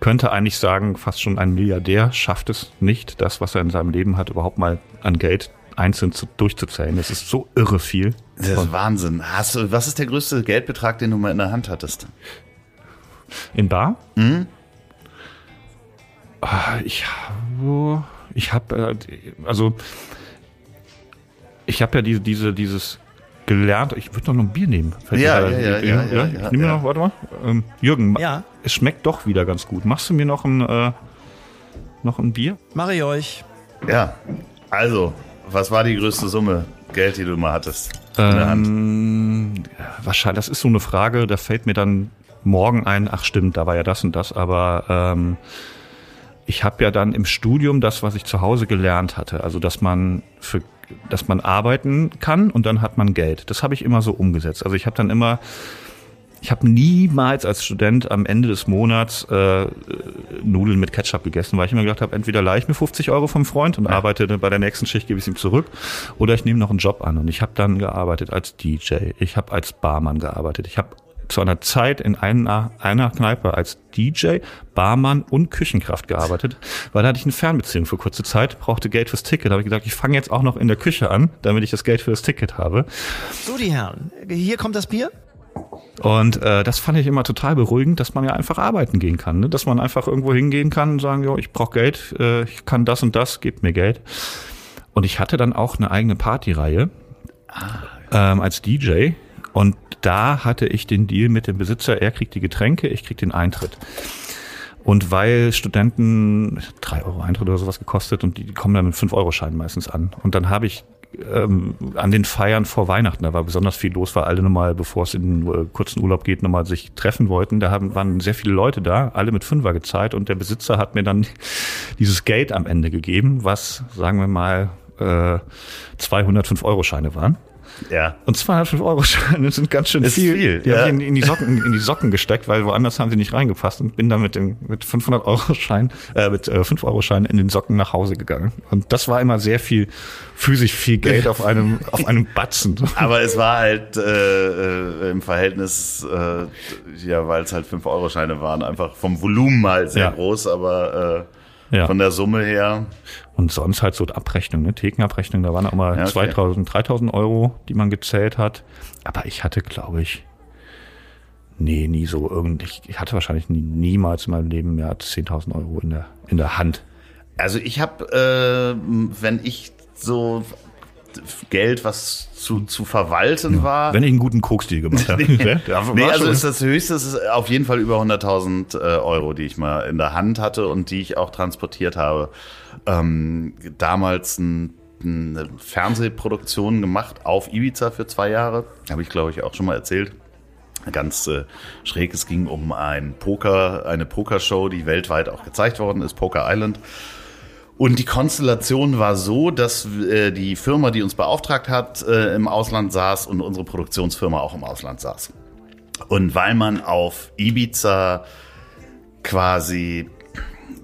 könnte eigentlich sagen, fast schon ein Milliardär schafft es nicht, das, was er in seinem Leben hat, überhaupt mal an Geld einzeln zu, durchzuzählen. Das ist so irre viel. Das ist Wahnsinn. Hast du, was ist der größte Geldbetrag, den du mal in der Hand hattest? In Bar? Mhm. Ich habe, ich habe, also ich habe ja diese, diese, dieses gelernt. Ich würde noch ein Bier nehmen. Ja, ja, ja, ja, ja, Ich nehme ja. noch, warte mal. Ähm, Jürgen, Ja. es schmeckt doch wieder ganz gut. Machst du mir noch ein, äh, noch ein Bier? Mache ich euch. Ja. Also, was war die größte Summe Geld, die du mal hattest? In der Hand? Ähm, wahrscheinlich, das ist so eine Frage, da fällt mir dann morgen ein, ach stimmt, da war ja das und das, aber ähm, ich habe ja dann im Studium das, was ich zu Hause gelernt hatte, also dass man für dass man arbeiten kann und dann hat man Geld. Das habe ich immer so umgesetzt. Also ich habe dann immer ich habe niemals als Student am Ende des Monats äh, Nudeln mit Ketchup gegessen, weil ich immer gedacht habe, entweder leih ich mir 50 Euro vom Freund und arbeite dann bei der nächsten Schicht, gebe ich es ihm zurück, oder ich nehme noch einen Job an. Und ich habe dann gearbeitet als DJ, ich habe als Barmann gearbeitet, ich habe zu einer Zeit in einer, einer Kneipe als DJ, Barmann und Küchenkraft gearbeitet, weil da hatte ich eine Fernbeziehung für kurze Zeit, brauchte Geld fürs Ticket. Da habe ich gesagt, ich fange jetzt auch noch in der Küche an, damit ich das Geld für das Ticket habe. So, die Herren. Hier kommt das Bier. Und äh, das fand ich immer total beruhigend, dass man ja einfach arbeiten gehen kann, ne? dass man einfach irgendwo hingehen kann und sagen, jo, ich brauche Geld, äh, ich kann das und das, gebt mir Geld. Und ich hatte dann auch eine eigene Partyreihe ähm, als DJ und da hatte ich den Deal mit dem Besitzer, er kriegt die Getränke, ich krieg den Eintritt. Und weil Studenten drei Euro Eintritt oder sowas gekostet und die, die kommen dann mit fünf Euro Scheinen meistens an. Und dann habe ich ähm, an den Feiern vor Weihnachten, da war besonders viel los, weil alle nochmal, bevor es in den äh, kurzen Urlaub geht, nochmal sich treffen wollten. Da haben, waren sehr viele Leute da, alle mit Fünfer gezahlt und der Besitzer hat mir dann dieses Geld am Ende gegeben, was, sagen wir mal, äh, 205 Euro Scheine waren. Ja. Und 205 Euro Scheine sind ganz schön Ist viel. viel, Die ja. habe ich in, in die Socken, in die Socken gesteckt, weil woanders haben sie nicht reingepasst und bin dann mit dem, mit 500 Euro Schein, äh, mit äh, 5 Euro Schein in den Socken nach Hause gegangen. Und das war immer sehr viel, physisch viel Geld auf einem, auf einem Batzen. Aber es war halt äh, äh, im Verhältnis, äh, ja, weil es halt 5-Euro-Scheine waren, einfach vom Volumen mal sehr Ja. groß, aber äh, Ja. von der Summe her. Und sonst halt so Abrechnung, ne? Thekenabrechnung, da waren auch mal Ja, okay. 2000, 3000 Euro, die man gezählt hat. Aber ich hatte, glaube ich, nee, nie so irgend, ich, ich hatte wahrscheinlich nie, niemals in meinem Leben mehr als 10.000 Euro in der, in der Hand. Also ich habe, äh, wenn ich so Geld, was zu, zu verwalten war. Wenn ich einen guten Koksdeal gemacht habe. Ne? Ja, war Nee, also ist das höchste, es ist auf jeden Fall über 100.000 äh, Euro, die ich mal in der Hand hatte und die ich auch transportiert habe. Ähm, damals ein, eine Fernsehproduktion gemacht auf Ibiza für zwei Jahre. Habe ich, glaube ich, auch schon mal erzählt. Ganz äh, schräg, es ging um ein Poker, eine Pokershow, die weltweit auch gezeigt worden ist, Poker Island. Und die Konstellation war so, dass äh, die Firma, die uns beauftragt hat, äh, im Ausland saß und unsere Produktionsfirma auch im Ausland saß. Und weil man auf Ibiza quasi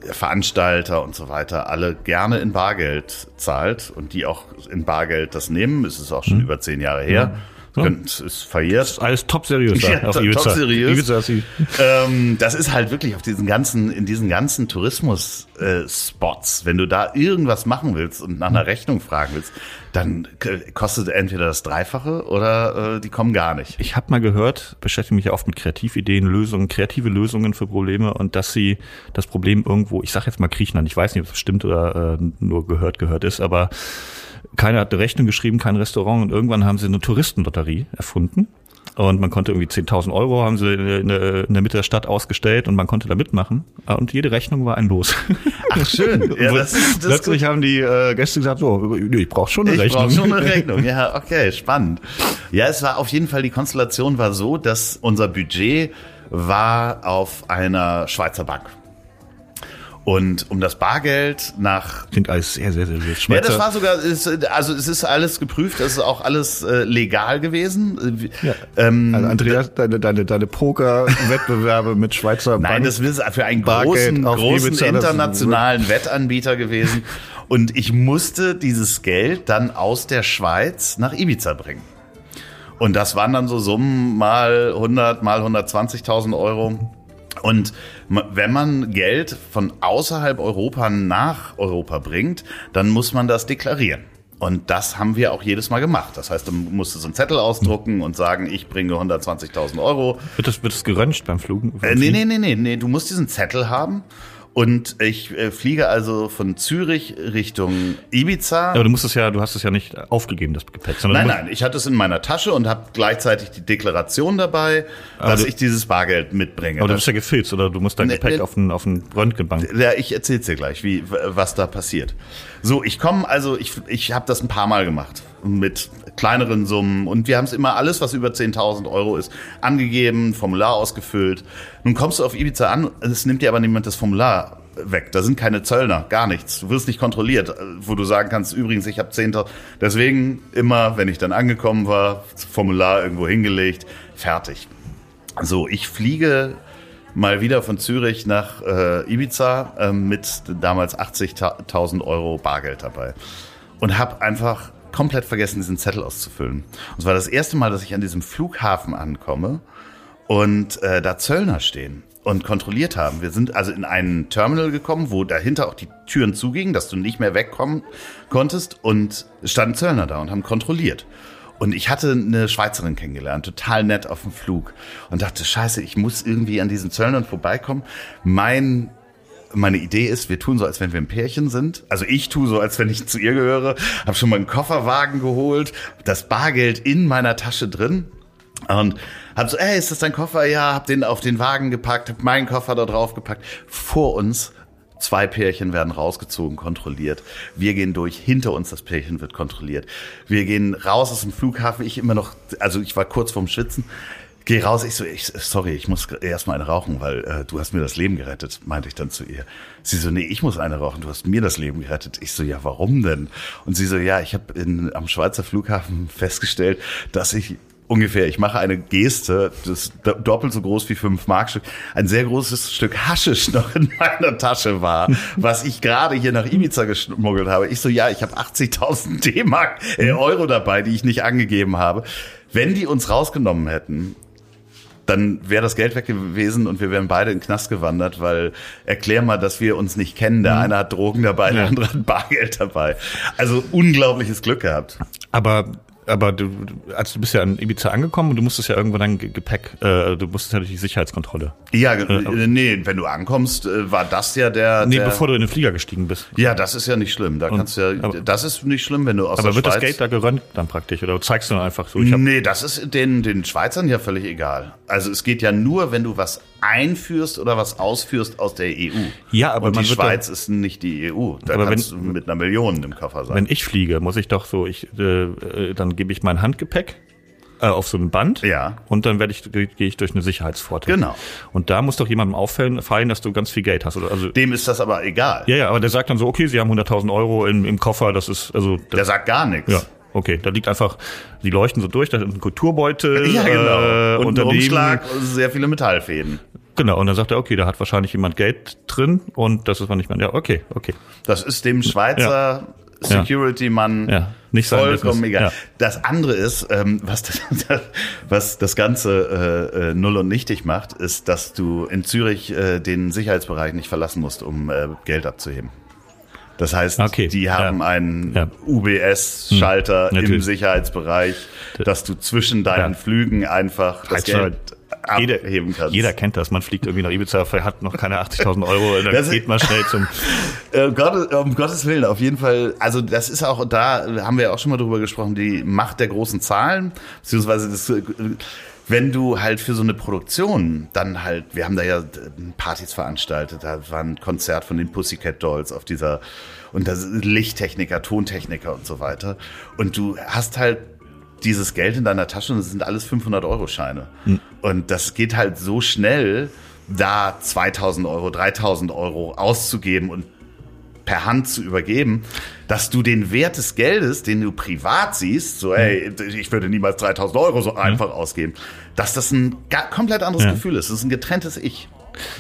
Veranstalter und so weiter alle gerne in Bargeld zahlt und die auch in Bargeld das nehmen, es ist auch schon über zehn Jahre her, Ja. Könnt- ist verjährt. alles top seriös da Ja, auf top- Ibiza. top seriös. Ibiza ist Ähm, das ist halt wirklich auf diesen ganzen, in diesen ganzen Tourismus-Spots, wenn du da irgendwas machen willst und nach einer Rechnung fragen willst, dann kostet entweder das Dreifache oder äh, die kommen gar nicht. Ich habe mal gehört, beschäftige mich ja oft mit Kreativideen, Lösungen, kreative Lösungen für Probleme und dass sie das Problem irgendwo, ich sage jetzt mal Griechenland, ich weiß nicht, ob das stimmt oder äh, nur gehört gehört ist, aber keiner hat eine Rechnung geschrieben, kein Restaurant und irgendwann haben sie eine Touristenlotterie erfunden. Und man konnte irgendwie 10.000 Euro haben sie in der, Mitte der Stadt ausgestellt und man konnte da mitmachen. Und jede Rechnung war ein Los. Ach schön. Ja, das das Plötzlich haben die äh, Gäste gesagt, so, ich brauche schon eine Ich Rechnung. brauche schon eine Rechnung. Ja, okay, spannend. Ja, es war auf jeden Fall, die Konstellation war so, dass unser Budget war auf einer Schweizer Bank. Und um das Bargeld nach Sind alles sehr, sehr, sehr, sehr Ja, Schweizer. das war sogar, also es ist alles geprüft, es ist auch alles äh, legal gewesen. Ja. Ähm, Also Andreas, deine, deine, deine Poker-Wettbewerbe mit Schweizer Nein, Bank. das ist für einen Bargeld großen, großen Ibiza, internationalen Wettanbieter gewesen. Und ich musste dieses Geld dann aus der Schweiz nach Ibiza bringen. Und das waren dann so Summen mal 100, mal 120.000 Euro. Und wenn man Geld von außerhalb Europa nach Europa bringt, dann muss man das deklarieren. Und das haben wir auch jedes Mal gemacht. Das heißt, du musst so einen Zettel ausdrucken und sagen, ich bringe 120.000 Euro. Wird das, wird das geröntgt beim Flugen? Äh, nee, nee, nee, nee, nee. Du musst diesen Zettel haben. Und ich äh, fliege also von Zürich Richtung Ibiza. Aber du musst es ja, du hast es ja nicht aufgegeben, das Gepäck. Nein, nein, ich hatte es in meiner Tasche und habe gleichzeitig die Deklaration dabei, dass du- ich dieses Bargeld mitbringe. Aber du Das- bist ja gefilzt oder du musst dein Nee, Gepäck nee. auf ein, auf ein Röntgenbank. Ja, ich erzähl's dir gleich, wie was da passiert. So, ich komme, also ich, ich habe das ein paar Mal gemacht mit kleineren Summen und wir haben es immer alles, was über 10.000 Euro ist, angegeben, Formular ausgefüllt. Nun kommst du auf Ibiza an, es nimmt dir aber niemand das Formular weg. Da sind keine Zöllner, gar nichts. Du wirst nicht kontrolliert, äh, wo du sagen kannst, übrigens, ich habe 10.000. Deswegen immer, wenn ich dann angekommen war, das Formular irgendwo hingelegt, fertig. So, ich fliege mal wieder von Zürich nach äh, Ibiza ähm, mit damals 80.000 Euro Bargeld dabei und habe einfach komplett vergessen, diesen Zettel auszufüllen. Und es war das erste Mal, dass ich an diesem Flughafen ankomme und äh, da Zöllner stehen und kontrolliert haben. Wir sind also in ein Terminal gekommen, wo dahinter auch die Türen zugingen, dass du nicht mehr wegkommen konntest und standen Zöllner da und haben kontrolliert. Und ich hatte eine Schweizerin kennengelernt, total nett auf dem Flug und dachte, scheiße, ich muss irgendwie an diesen Zöllnern vorbeikommen. Mein meine Idee ist, wir tun so, als wenn wir ein Pärchen sind. Also ich tue so, als wenn ich zu ihr gehöre. Habe schon mal einen Kofferwagen geholt, das Bargeld in meiner Tasche drin und hab so, ey, ist das dein Koffer? Ja, hab den auf den Wagen gepackt, hab meinen Koffer da drauf gepackt. Vor uns zwei Pärchen werden rausgezogen, kontrolliert. Wir gehen durch, hinter uns das Pärchen wird kontrolliert. Wir gehen raus aus dem Flughafen. Ich immer noch, also ich war kurz vorm Schwitzen. Geh raus, ich so, ich, sorry, ich muss erstmal eine rauchen, weil äh, du hast mir das Leben gerettet, meinte ich dann zu ihr. Sie so, nee, ich muss eine rauchen, du hast mir das Leben gerettet. Ich so, ja, warum denn? Und sie so, ja, ich habe am Schweizer Flughafen festgestellt, dass ich ungefähr, ich mache eine Geste, das do- doppelt so groß wie fünf Markstück, ein sehr großes Stück Haschisch noch in meiner Tasche war, was ich gerade hier nach Ibiza geschmuggelt habe. Ich so, ja, ich habe 80.000 D-Mark, äh, Euro dabei, die ich nicht angegeben habe. Wenn die uns rausgenommen hätten, dann wäre das Geld weg gewesen und wir wären beide in den Knast gewandert, weil erklär mal, dass wir uns nicht kennen. Der eine hat Drogen dabei, der andere hat Bargeld dabei. Also unglaubliches Glück gehabt. Aber aber du, du- also du bist ja in Ibiza angekommen und du musstest ja irgendwo dein Ge- Gepäck, äh, du musstest ja durch die Sicherheitskontrolle. Ja, äh, nee, wenn du ankommst, äh, war das ja der. Nee, der bevor du in den Flieger gestiegen bist. ja, das ist ja nicht schlimm. Da kannst du ja, aber- das ist nicht schlimm, wenn du aus Aber wird das Schweiz. Geld da geröntgt dann praktisch oder zeigst du dann einfach so? Ich nee, das ist den, den Schweizern ja völlig egal. Also es geht ja nur, wenn du was einführst oder was ausführst aus der EU. Ja, aber Und die Schweiz ist nicht die EU. Da Aber kannst wenn- du mit einer Million im Koffer sein. wenn ich fliege, muss ich doch so, ich, äh, äh, dann gebe ich mein Handgepäck äh, auf so ein Band Ja. und dann werde ich gehe ich durch eine Sicherheitspforte. Genau. Und da muss doch jemandem auffallen, fallen, dass du ganz viel Geld hast. Oder, also, Dem ist das aber egal. ja, ja, aber der sagt dann so, okay, Sie haben 100.000 Euro im, im Koffer, das ist, also, das, Der sagt gar nichts. ja, okay, da liegt einfach, die leuchten so durch, da ist ein Kulturbeutel. Ja, genau. Äh, und und ein Umschlag, sehr viele Metallfäden. Genau, und dann sagt er, okay, da hat wahrscheinlich jemand Geld drin und das ist man nicht mehr. Ja, okay, okay. Das ist dem Schweizer Security-Mann Ja, nicht vollkommen egal. Ja. Das andere ist, ähm, was, das, was das Ganze äh, äh, null und nichtig macht, ist, dass du in Zürich äh, den Sicherheitsbereich nicht verlassen musst, um äh, Geld abzuheben. Das heißt, Okay, die haben ja. einen Ja. UBS-Schalter Hm, im. Sicherheitsbereich, dass du zwischen deinen. Flügen einfach das. Geld Jeder, kannst. jeder kennt das. Man fliegt irgendwie nach Ibiza, hat noch keine 80.000 Euro, dann Das geht man schnell zum. Äh, Gott, um Gottes Willen, auf jeden Fall. Also das ist auch, da haben wir auch schon mal drüber gesprochen, die Macht der großen Zahlen, beziehungsweise das, äh, wenn du halt für so eine Produktion dann halt, wir haben da ja Partys veranstaltet, da war ein Konzert von den Pussycat Dolls auf dieser, und das ist Lichttechniker, Tontechniker und so weiter. Und du hast halt dieses Geld in deiner Tasche und es sind alles 500-Euro-Scheine. Und das geht halt so schnell, da 2000 Euro, 3000 Euro auszugeben und per Hand zu übergeben, dass du den Wert des Geldes, den du privat siehst, so, ey, ich würde niemals 3000 Euro so einfach ausgeben, dass das ein komplett anderes Ja. Gefühl ist. Das ist ein getrenntes Ich.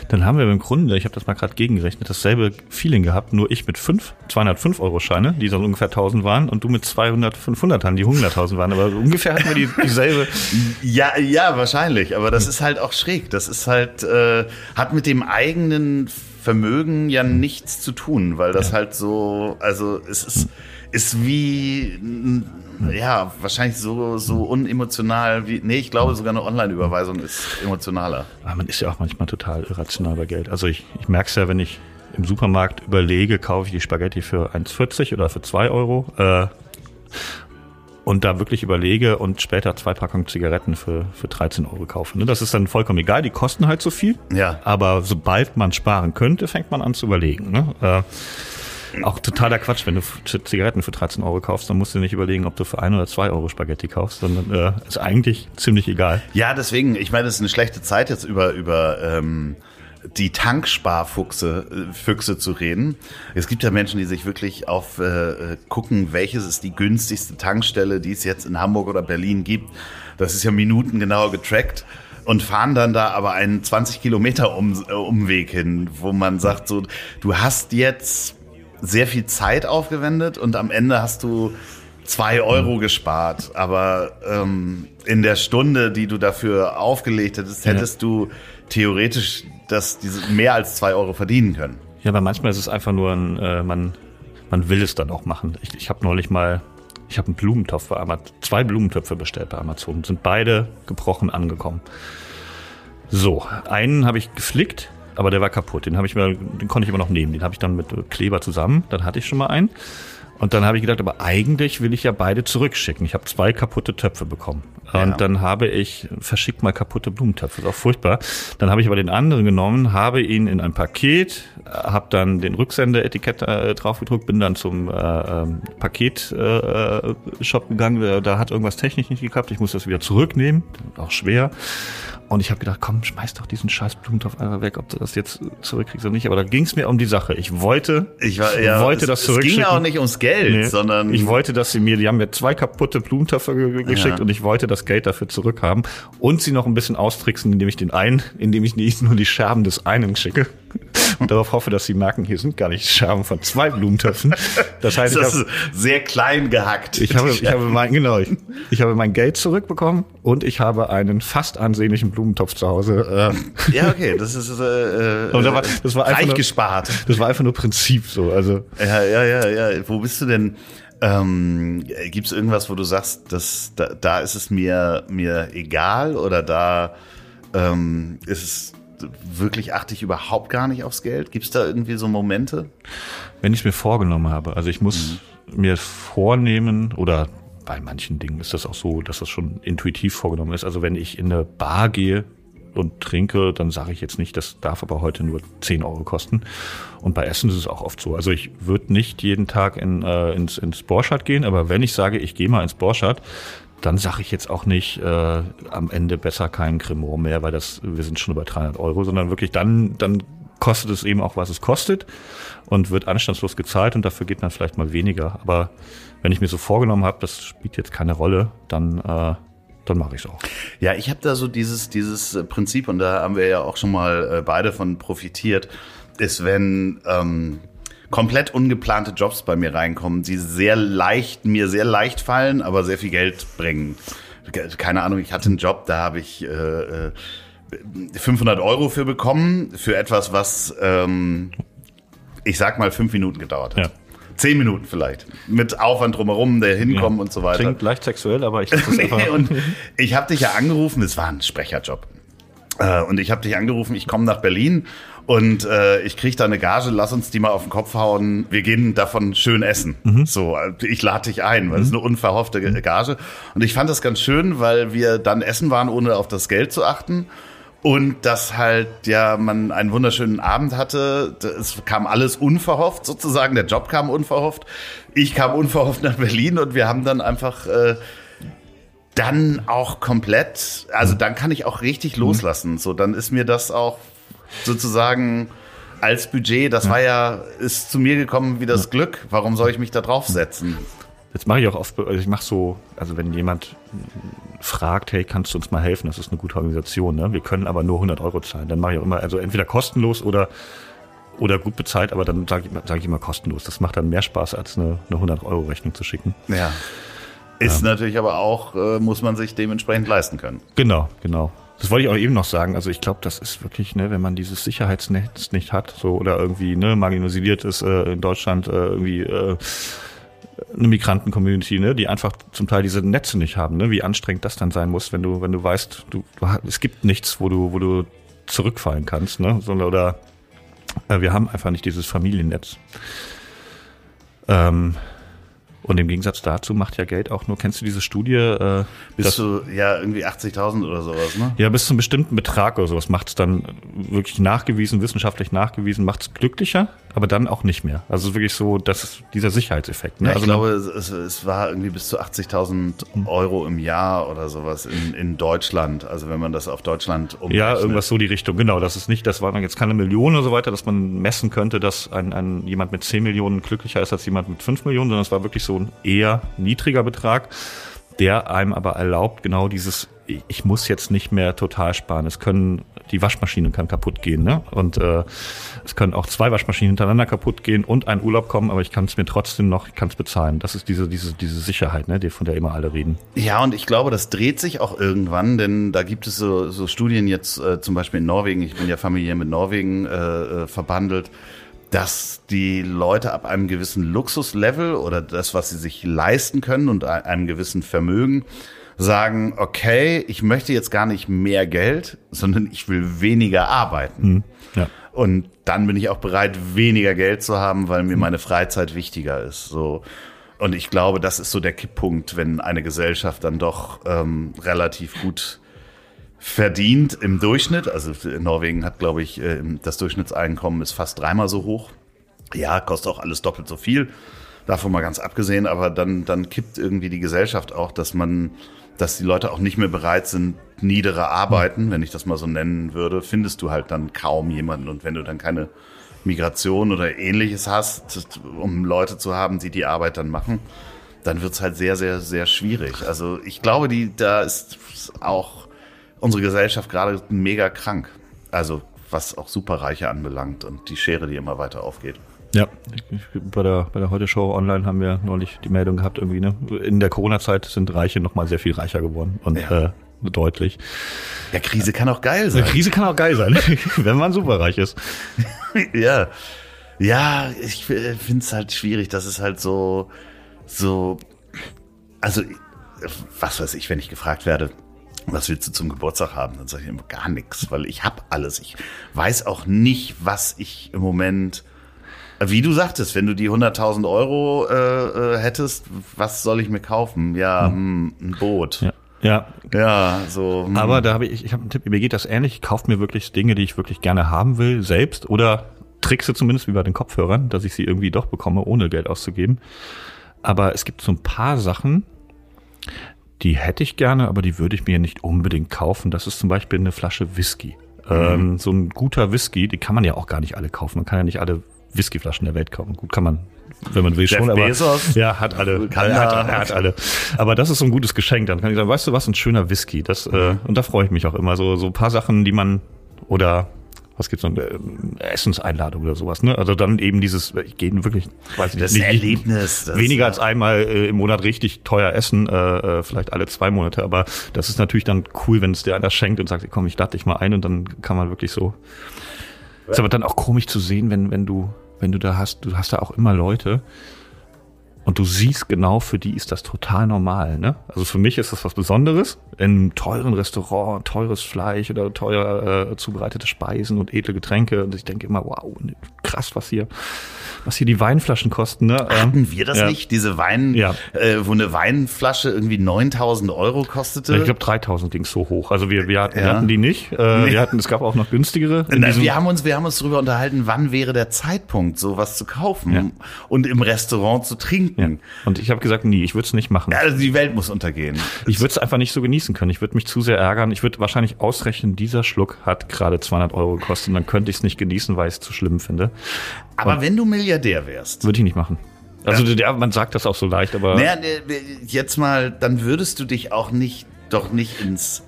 Dann haben wir im Grunde, ich habe das mal gerade gegengerechnet, dasselbe Feeling gehabt, nur ich mit fünf 205 Euro Scheine, die so ungefähr 1000 waren, und du mit 200, 500ern, die 100.000 waren. Aber ungefähr hatten wir die, dieselbe. Ja, ja, wahrscheinlich. Aber das ist halt auch schräg. Das ist halt, äh, hat mit dem eigenen Vermögen ja nichts zu tun, weil das halt so, also es ist, ist wie, mm, ja, wahrscheinlich so, so unemotional wie, nee, ich glaube sogar eine Online-Überweisung ist emotionaler. Aber man ist ja auch manchmal total irrational bei Geld. Also ich, ich merke es ja, wenn ich im Supermarkt überlege, kaufe ich die Spaghetti für 1,40 oder für 2 Euro. Äh, und da wirklich überlege und später zwei Packungen Zigaretten für, für 13 Euro kaufe. Ne? Das ist dann vollkommen egal, die kosten halt so viel. Ja. Aber sobald man sparen könnte, fängt man an zu überlegen. Ne? Äh, auch totaler Quatsch, wenn du Zigaretten für 13 Euro kaufst, dann musst du nicht überlegen, ob du für ein oder zwei Euro Spaghetti kaufst, sondern äh, ist eigentlich ziemlich egal. Ja, deswegen, ich meine, es ist eine schlechte Zeit jetzt über, über ähm, die Tanksparfuchse äh, Füchse zu reden. Es gibt ja Menschen, die sich wirklich auf äh, gucken, welches ist die günstigste Tankstelle, die es jetzt in Hamburg oder Berlin gibt. Das ist ja minutengenau getrackt und fahren dann da aber einen 20 Kilometer um, äh, Umweg hin, wo man sagt so, du hast jetzt sehr viel Zeit aufgewendet und am Ende hast du zwei Euro gespart. Aber ähm, in der Stunde, die du dafür aufgelegt hättest, hättest ja. du theoretisch das, diese mehr als zwei Euro verdienen können. Ja, aber manchmal ist es einfach nur ein, äh, man, man will es dann auch machen. Ich, ich habe neulich mal, ich habe einen Blumentopf bei Amazon, zwei Blumentöpfe bestellt bei Amazon, sind beide gebrochen angekommen. So, einen habe ich geflickt, aber der war kaputt. Den ich mir, den konnte ich immer noch nehmen. Den habe ich dann mit Kleber zusammen. Dann hatte ich schon mal einen. Und dann habe ich gedacht, aber eigentlich will ich ja beide zurückschicken. Ich habe zwei kaputte Töpfe bekommen. Und ja. dann habe ich verschickt mal kaputte Blumentöpfe. ist auch furchtbar. Dann habe ich aber den anderen genommen, habe ihn in ein Paket, habe dann den Rücksendeetikett äh, draufgedruckt, bin dann zum äh, ähm, Paketshop äh, gegangen. Da hat irgendwas technisch nicht geklappt. Ich muss das wieder zurücknehmen. Auch schwer. Und ich habe gedacht, komm, schmeiß doch diesen scheiß Blumentopf einfach weg, ob du das jetzt zurückkriegst oder nicht. Aber da ging es mir um die Sache. Ich wollte, ich war, ja, wollte es, das zurückschicken. Es ging auch nicht ums Geld, nee, sondern ich wollte, dass sie mir, die haben mir zwei kaputte Blumentöpfe geschickt ja. und ich wollte das Geld dafür zurückhaben und sie noch ein bisschen austricksen, indem ich den einen, indem ich nur die Scherben des einen schicke und darauf hoffe, dass sie merken, hier sind gar nicht Scherben von zwei Blumentöpfen. Das heißt, das ich habe sehr klein gehackt. Ich habe, ich habe mein, genau, ich, ich habe mein Geld zurückbekommen und ich habe einen fast ansehnlichen Blumentopf zu Hause. Äh. Ja, okay, das ist äh, und da war, das war reich nur, gespart. Das war einfach nur Prinzip so. Also ja, ja, ja, ja. Wo bist du denn? Ähm, Gibt es irgendwas, wo du sagst, dass da, da ist es mir mir egal oder da ähm, ist es wirklich achte ich überhaupt gar nicht aufs Geld? Gibt es da irgendwie so Momente? Wenn ich es mir vorgenommen habe, also ich muss mhm. mir vornehmen oder bei manchen Dingen ist das auch so, dass das schon intuitiv vorgenommen ist. Also wenn ich in eine Bar gehe und trinke, dann sage ich jetzt nicht, das darf aber heute nur 10 Euro kosten. Und bei Essen ist es auch oft so. Also ich würde nicht jeden Tag in, äh, ins, ins Borchardt gehen, aber wenn ich sage, ich gehe mal ins Borchardt, dann sage ich jetzt auch nicht äh, am Ende besser kein Cremor mehr, weil das wir sind schon über 300 Euro, sondern wirklich dann dann kostet es eben auch was es kostet und wird anstandslos gezahlt und dafür geht man vielleicht mal weniger. Aber wenn ich mir so vorgenommen habe, das spielt jetzt keine Rolle, dann äh, dann mache ich es auch. Ja, ich habe da so dieses dieses Prinzip und da haben wir ja auch schon mal äh, beide von profitiert, ist wenn ähm, komplett ungeplante Jobs bei mir reinkommen, die sehr leicht, mir sehr leicht fallen, aber sehr viel Geld bringen. Keine Ahnung, ich hatte einen Job, da habe ich äh, 500 äh, Euro für bekommen, für etwas, was, ähm, ich sag mal, fünf Minuten gedauert hat. Ja. Zehn Minuten vielleicht. Mit Aufwand drumherum, der hinkommen ja. und so weiter. Klingt leicht sexuell, aber ich nee, und ich habe dich ja angerufen, es war ein Sprecherjob. Äh, und ich habe dich angerufen, ich komme nach Berlin und äh, ich krieg da eine Gage, lass uns die mal auf den Kopf hauen. Wir gehen davon schön essen. Mhm. So, ich lade dich ein, weil es mhm. eine unverhoffte Gage. Und ich fand das ganz schön, weil wir dann essen waren, ohne auf das Geld zu achten. Und dass halt, ja, man einen wunderschönen Abend hatte. Es kam alles unverhofft sozusagen. Der Job kam unverhofft. Ich kam unverhofft nach Berlin und wir haben dann einfach äh, dann auch komplett, also dann kann ich auch richtig mhm. loslassen. So, dann ist mir das auch sozusagen als Budget, das war ja, ist zu mir gekommen wie das Glück. Warum soll ich mich da draufsetzen? Jetzt mache ich auch oft, also ich mache so, also wenn jemand fragt, hey, kannst du uns mal helfen? Das ist eine gute Organisation, ne? Wir können aber nur 100 Euro zahlen. Dann mache ich auch immer, also entweder kostenlos oder oder gut bezahlt, aber dann sage ich, sag ich immer kostenlos. Das macht dann mehr Spaß, als eine, eine 100-Euro-Rechnung zu schicken. Ja. Ist ja. natürlich aber auch, äh, muss man sich dementsprechend leisten können. Genau, genau. Das wollte ich auch eben noch sagen. Also ich glaube, das ist wirklich, ne, wenn man dieses Sicherheitsnetz nicht hat, so oder irgendwie ne, marginalisiert ist äh, in Deutschland äh, irgendwie äh, eine Migranten-Community, ne, die einfach zum Teil diese Netze nicht haben, ne, wie anstrengend das dann sein muss, wenn du, wenn du weißt, du, du es gibt nichts, wo du, wo du zurückfallen kannst, ne, sondern oder äh, wir haben einfach nicht dieses Familiennetz. Ähm, und im Gegensatz dazu macht ja Geld auch nur, kennst du diese Studie? Äh, Bist du ja irgendwie 80.000 oder sowas, ne? Ja, bis zu einem bestimmten Betrag oder sowas macht es dann wirklich nachgewiesen, wissenschaftlich nachgewiesen, macht es glücklicher, aber dann auch nicht mehr. Also es ist wirklich so, das ist dieser Sicherheitseffekt. Ne? Ja, ich also glaube, es, es war irgendwie bis zu 80.000 Euro im Jahr oder sowas in, in Deutschland. Also wenn man das auf Deutschland umrechnet. Ja, irgendwas so die Richtung, genau. Das ist nicht, das waren jetzt keine Millionen oder so weiter, dass man messen könnte, dass ein, ein jemand mit 10 Millionen glücklicher ist als jemand mit 5 Millionen, sondern es war wirklich so ein eher niedriger Betrag, der einem aber erlaubt, genau dieses, ich muss jetzt nicht mehr total sparen. Es können, die Waschmaschine kann kaputt gehen, ne? Und äh, es können auch zwei Waschmaschinen hintereinander kaputt gehen und ein Urlaub kommen, aber ich kann es mir trotzdem noch, ich kann es bezahlen. Das ist diese, diese, diese Sicherheit, ne, von der immer alle reden. Ja, und ich glaube, das dreht sich auch irgendwann, denn da gibt es so, so Studien jetzt, äh, zum Beispiel in Norwegen, ich bin ja familiär mit Norwegen äh, äh, verbandelt, dass die Leute ab einem gewissen Luxuslevel oder das, was sie sich leisten können und einem gewissen Vermögen, sagen, okay, ich möchte jetzt gar nicht mehr Geld, sondern ich will weniger arbeiten. Hm, ja. Und dann bin ich auch bereit, weniger Geld zu haben, weil mir meine Freizeit wichtiger ist. So. Und ich glaube, das ist so der Kipppunkt, wenn eine Gesellschaft dann doch ähm, relativ gut verdient im Durchschnitt. Also Norwegen hat, glaube ich, äh, das Durchschnittseinkommen ist fast dreimal so hoch. Ja, kostet auch alles doppelt so viel. Davon mal ganz abgesehen, aber dann, dann kippt irgendwie die Gesellschaft auch, dass man, dass die Leute auch nicht mehr bereit sind, niedere Arbeiten, wenn ich das mal so nennen würde, findest du halt dann kaum jemanden. Und wenn du dann keine Migration oder ähnliches hast, um Leute zu haben, die die Arbeit dann machen, dann wird's halt sehr, sehr, sehr schwierig. Also ich glaube, die, da ist auch unsere Gesellschaft gerade mega krank. Also was auch Superreiche anbelangt und die Schere, die immer weiter aufgeht. Ja, bei der, bei der Heute-Show online haben wir neulich die Meldung gehabt, irgendwie, ne? In der Corona-Zeit sind Reiche noch mal sehr viel reicher geworden und ja. äh, deutlich. Ja, Krise kann auch geil sein. Krise kann auch geil sein, wenn man superreich ist. ja. Ja, ich finde es halt schwierig, dass es halt so, so, also, was weiß ich, wenn ich gefragt werde, was willst du zum Geburtstag haben? Dann sage ich immer gar nichts, weil ich habe alles. Ich weiß auch nicht, was ich im Moment wie du sagtest, wenn du die 100.000 Euro äh, äh, hättest, was soll ich mir kaufen? Ja, hm. ein Boot. Ja. Ja. Ja, so. Hm. Aber da habe ich, ich habe einen Tipp, mir geht das ähnlich. Ich kaufe mir wirklich Dinge, die ich wirklich gerne haben will, selbst oder trickse zumindest wie bei den Kopfhörern, dass ich sie irgendwie doch bekomme, ohne Geld auszugeben. Aber es gibt so ein paar Sachen, die hätte ich gerne, aber die würde ich mir nicht unbedingt kaufen. Das ist zum Beispiel eine Flasche Whisky. Mhm. Ähm, so ein guter Whisky, die kann man ja auch gar nicht alle kaufen. Man kann ja nicht alle Whiskyflaschen der Welt kaufen. Gut, kann man, wenn man will Jeff schon, aber Bezos, ja, hat alle, kann hat, da. hat, hat alle. Aber das ist so ein gutes Geschenk. Dann kann ich sagen, weißt du was, ein schöner Whisky. Das äh, und da freue ich mich auch immer. So so ein paar Sachen, die man oder was gibt's noch, äh, Essenseinladung oder sowas, ne? Also dann eben dieses, ich gehe wirklich, weiß ich Das nicht, Erlebnis. Das weniger als einmal äh, im Monat richtig teuer essen, äh, äh, vielleicht alle zwei Monate, aber das ist natürlich dann cool, wenn es dir einer schenkt und sagt, komm, ich lade dich mal ein und dann kann man wirklich so. Ist aber dann auch komisch zu sehen, wenn, wenn du, wenn du da hast, du hast da auch immer Leute und du siehst genau, für die ist das total normal, ne? Also für mich ist das was Besonderes. In einem teuren Restaurant, teures Fleisch oder teuer äh, zubereitete Speisen und edle Getränke. Und ich denke immer, wow, krass, was hier, was hier die Weinflaschen kosten, ne? Hatten wir das ja. nicht? Diese Wein, Ja. äh, wo eine Weinflasche irgendwie 9000 Euro kostete? Ich glaube 3000 ging so hoch. Also wir, wir, hatten, wir Ja. hatten die nicht. Äh, Wir hatten, es gab auch noch günstigere. Na, wir haben uns, wir haben uns darüber unterhalten, wann wäre der Zeitpunkt, sowas zu kaufen und im Restaurant zu ja. Trinken. Und ich habe gesagt, nie, ich würde es nicht machen. Ja, also die Welt muss untergehen. Ich würde es einfach nicht so genießen können. Ich würde mich zu sehr ärgern. Ich würde wahrscheinlich ausrechnen, dieser Schluck hat gerade 200 Euro gekostet und dann könnte ich es nicht genießen, weil ich es zu schlimm finde. Aber wenn du Milliardär wärst, Würde ich nicht machen. Also der, man sagt das auch so leicht, aber naja, ne, jetzt mal, dann würdest du dich auch nicht, doch nicht ins,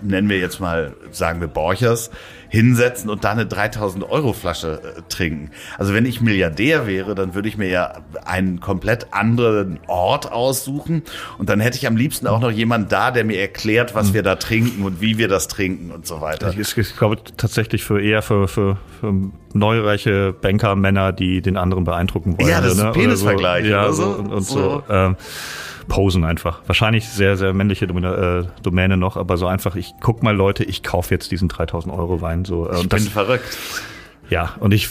nennen wir jetzt mal, sagen wir Borchers, hinsetzen und da eine 3000 Euro Flasche äh, trinken. Also wenn ich Milliardär wäre, dann würde ich mir ja einen komplett anderen Ort aussuchen und dann hätte ich am liebsten auch noch jemand da, der mir erklärt, was wir da trinken und wie wir das trinken und so weiter. Ich, ich glaube tatsächlich für eher für, für, für neureiche Banker-Männer, die den anderen beeindrucken wollen. Ja, das ist ne? ein Penisvergleich So. Ja, oder so, so. und, und so. So. ähm, posen einfach. Wahrscheinlich sehr, sehr männliche Domäne, äh, Domäne noch, aber so einfach, ich guck mal Leute, ich kaufe jetzt diesen 3000 Euro Wein. So, äh, Ich bin das, verrückt. ja, und ich,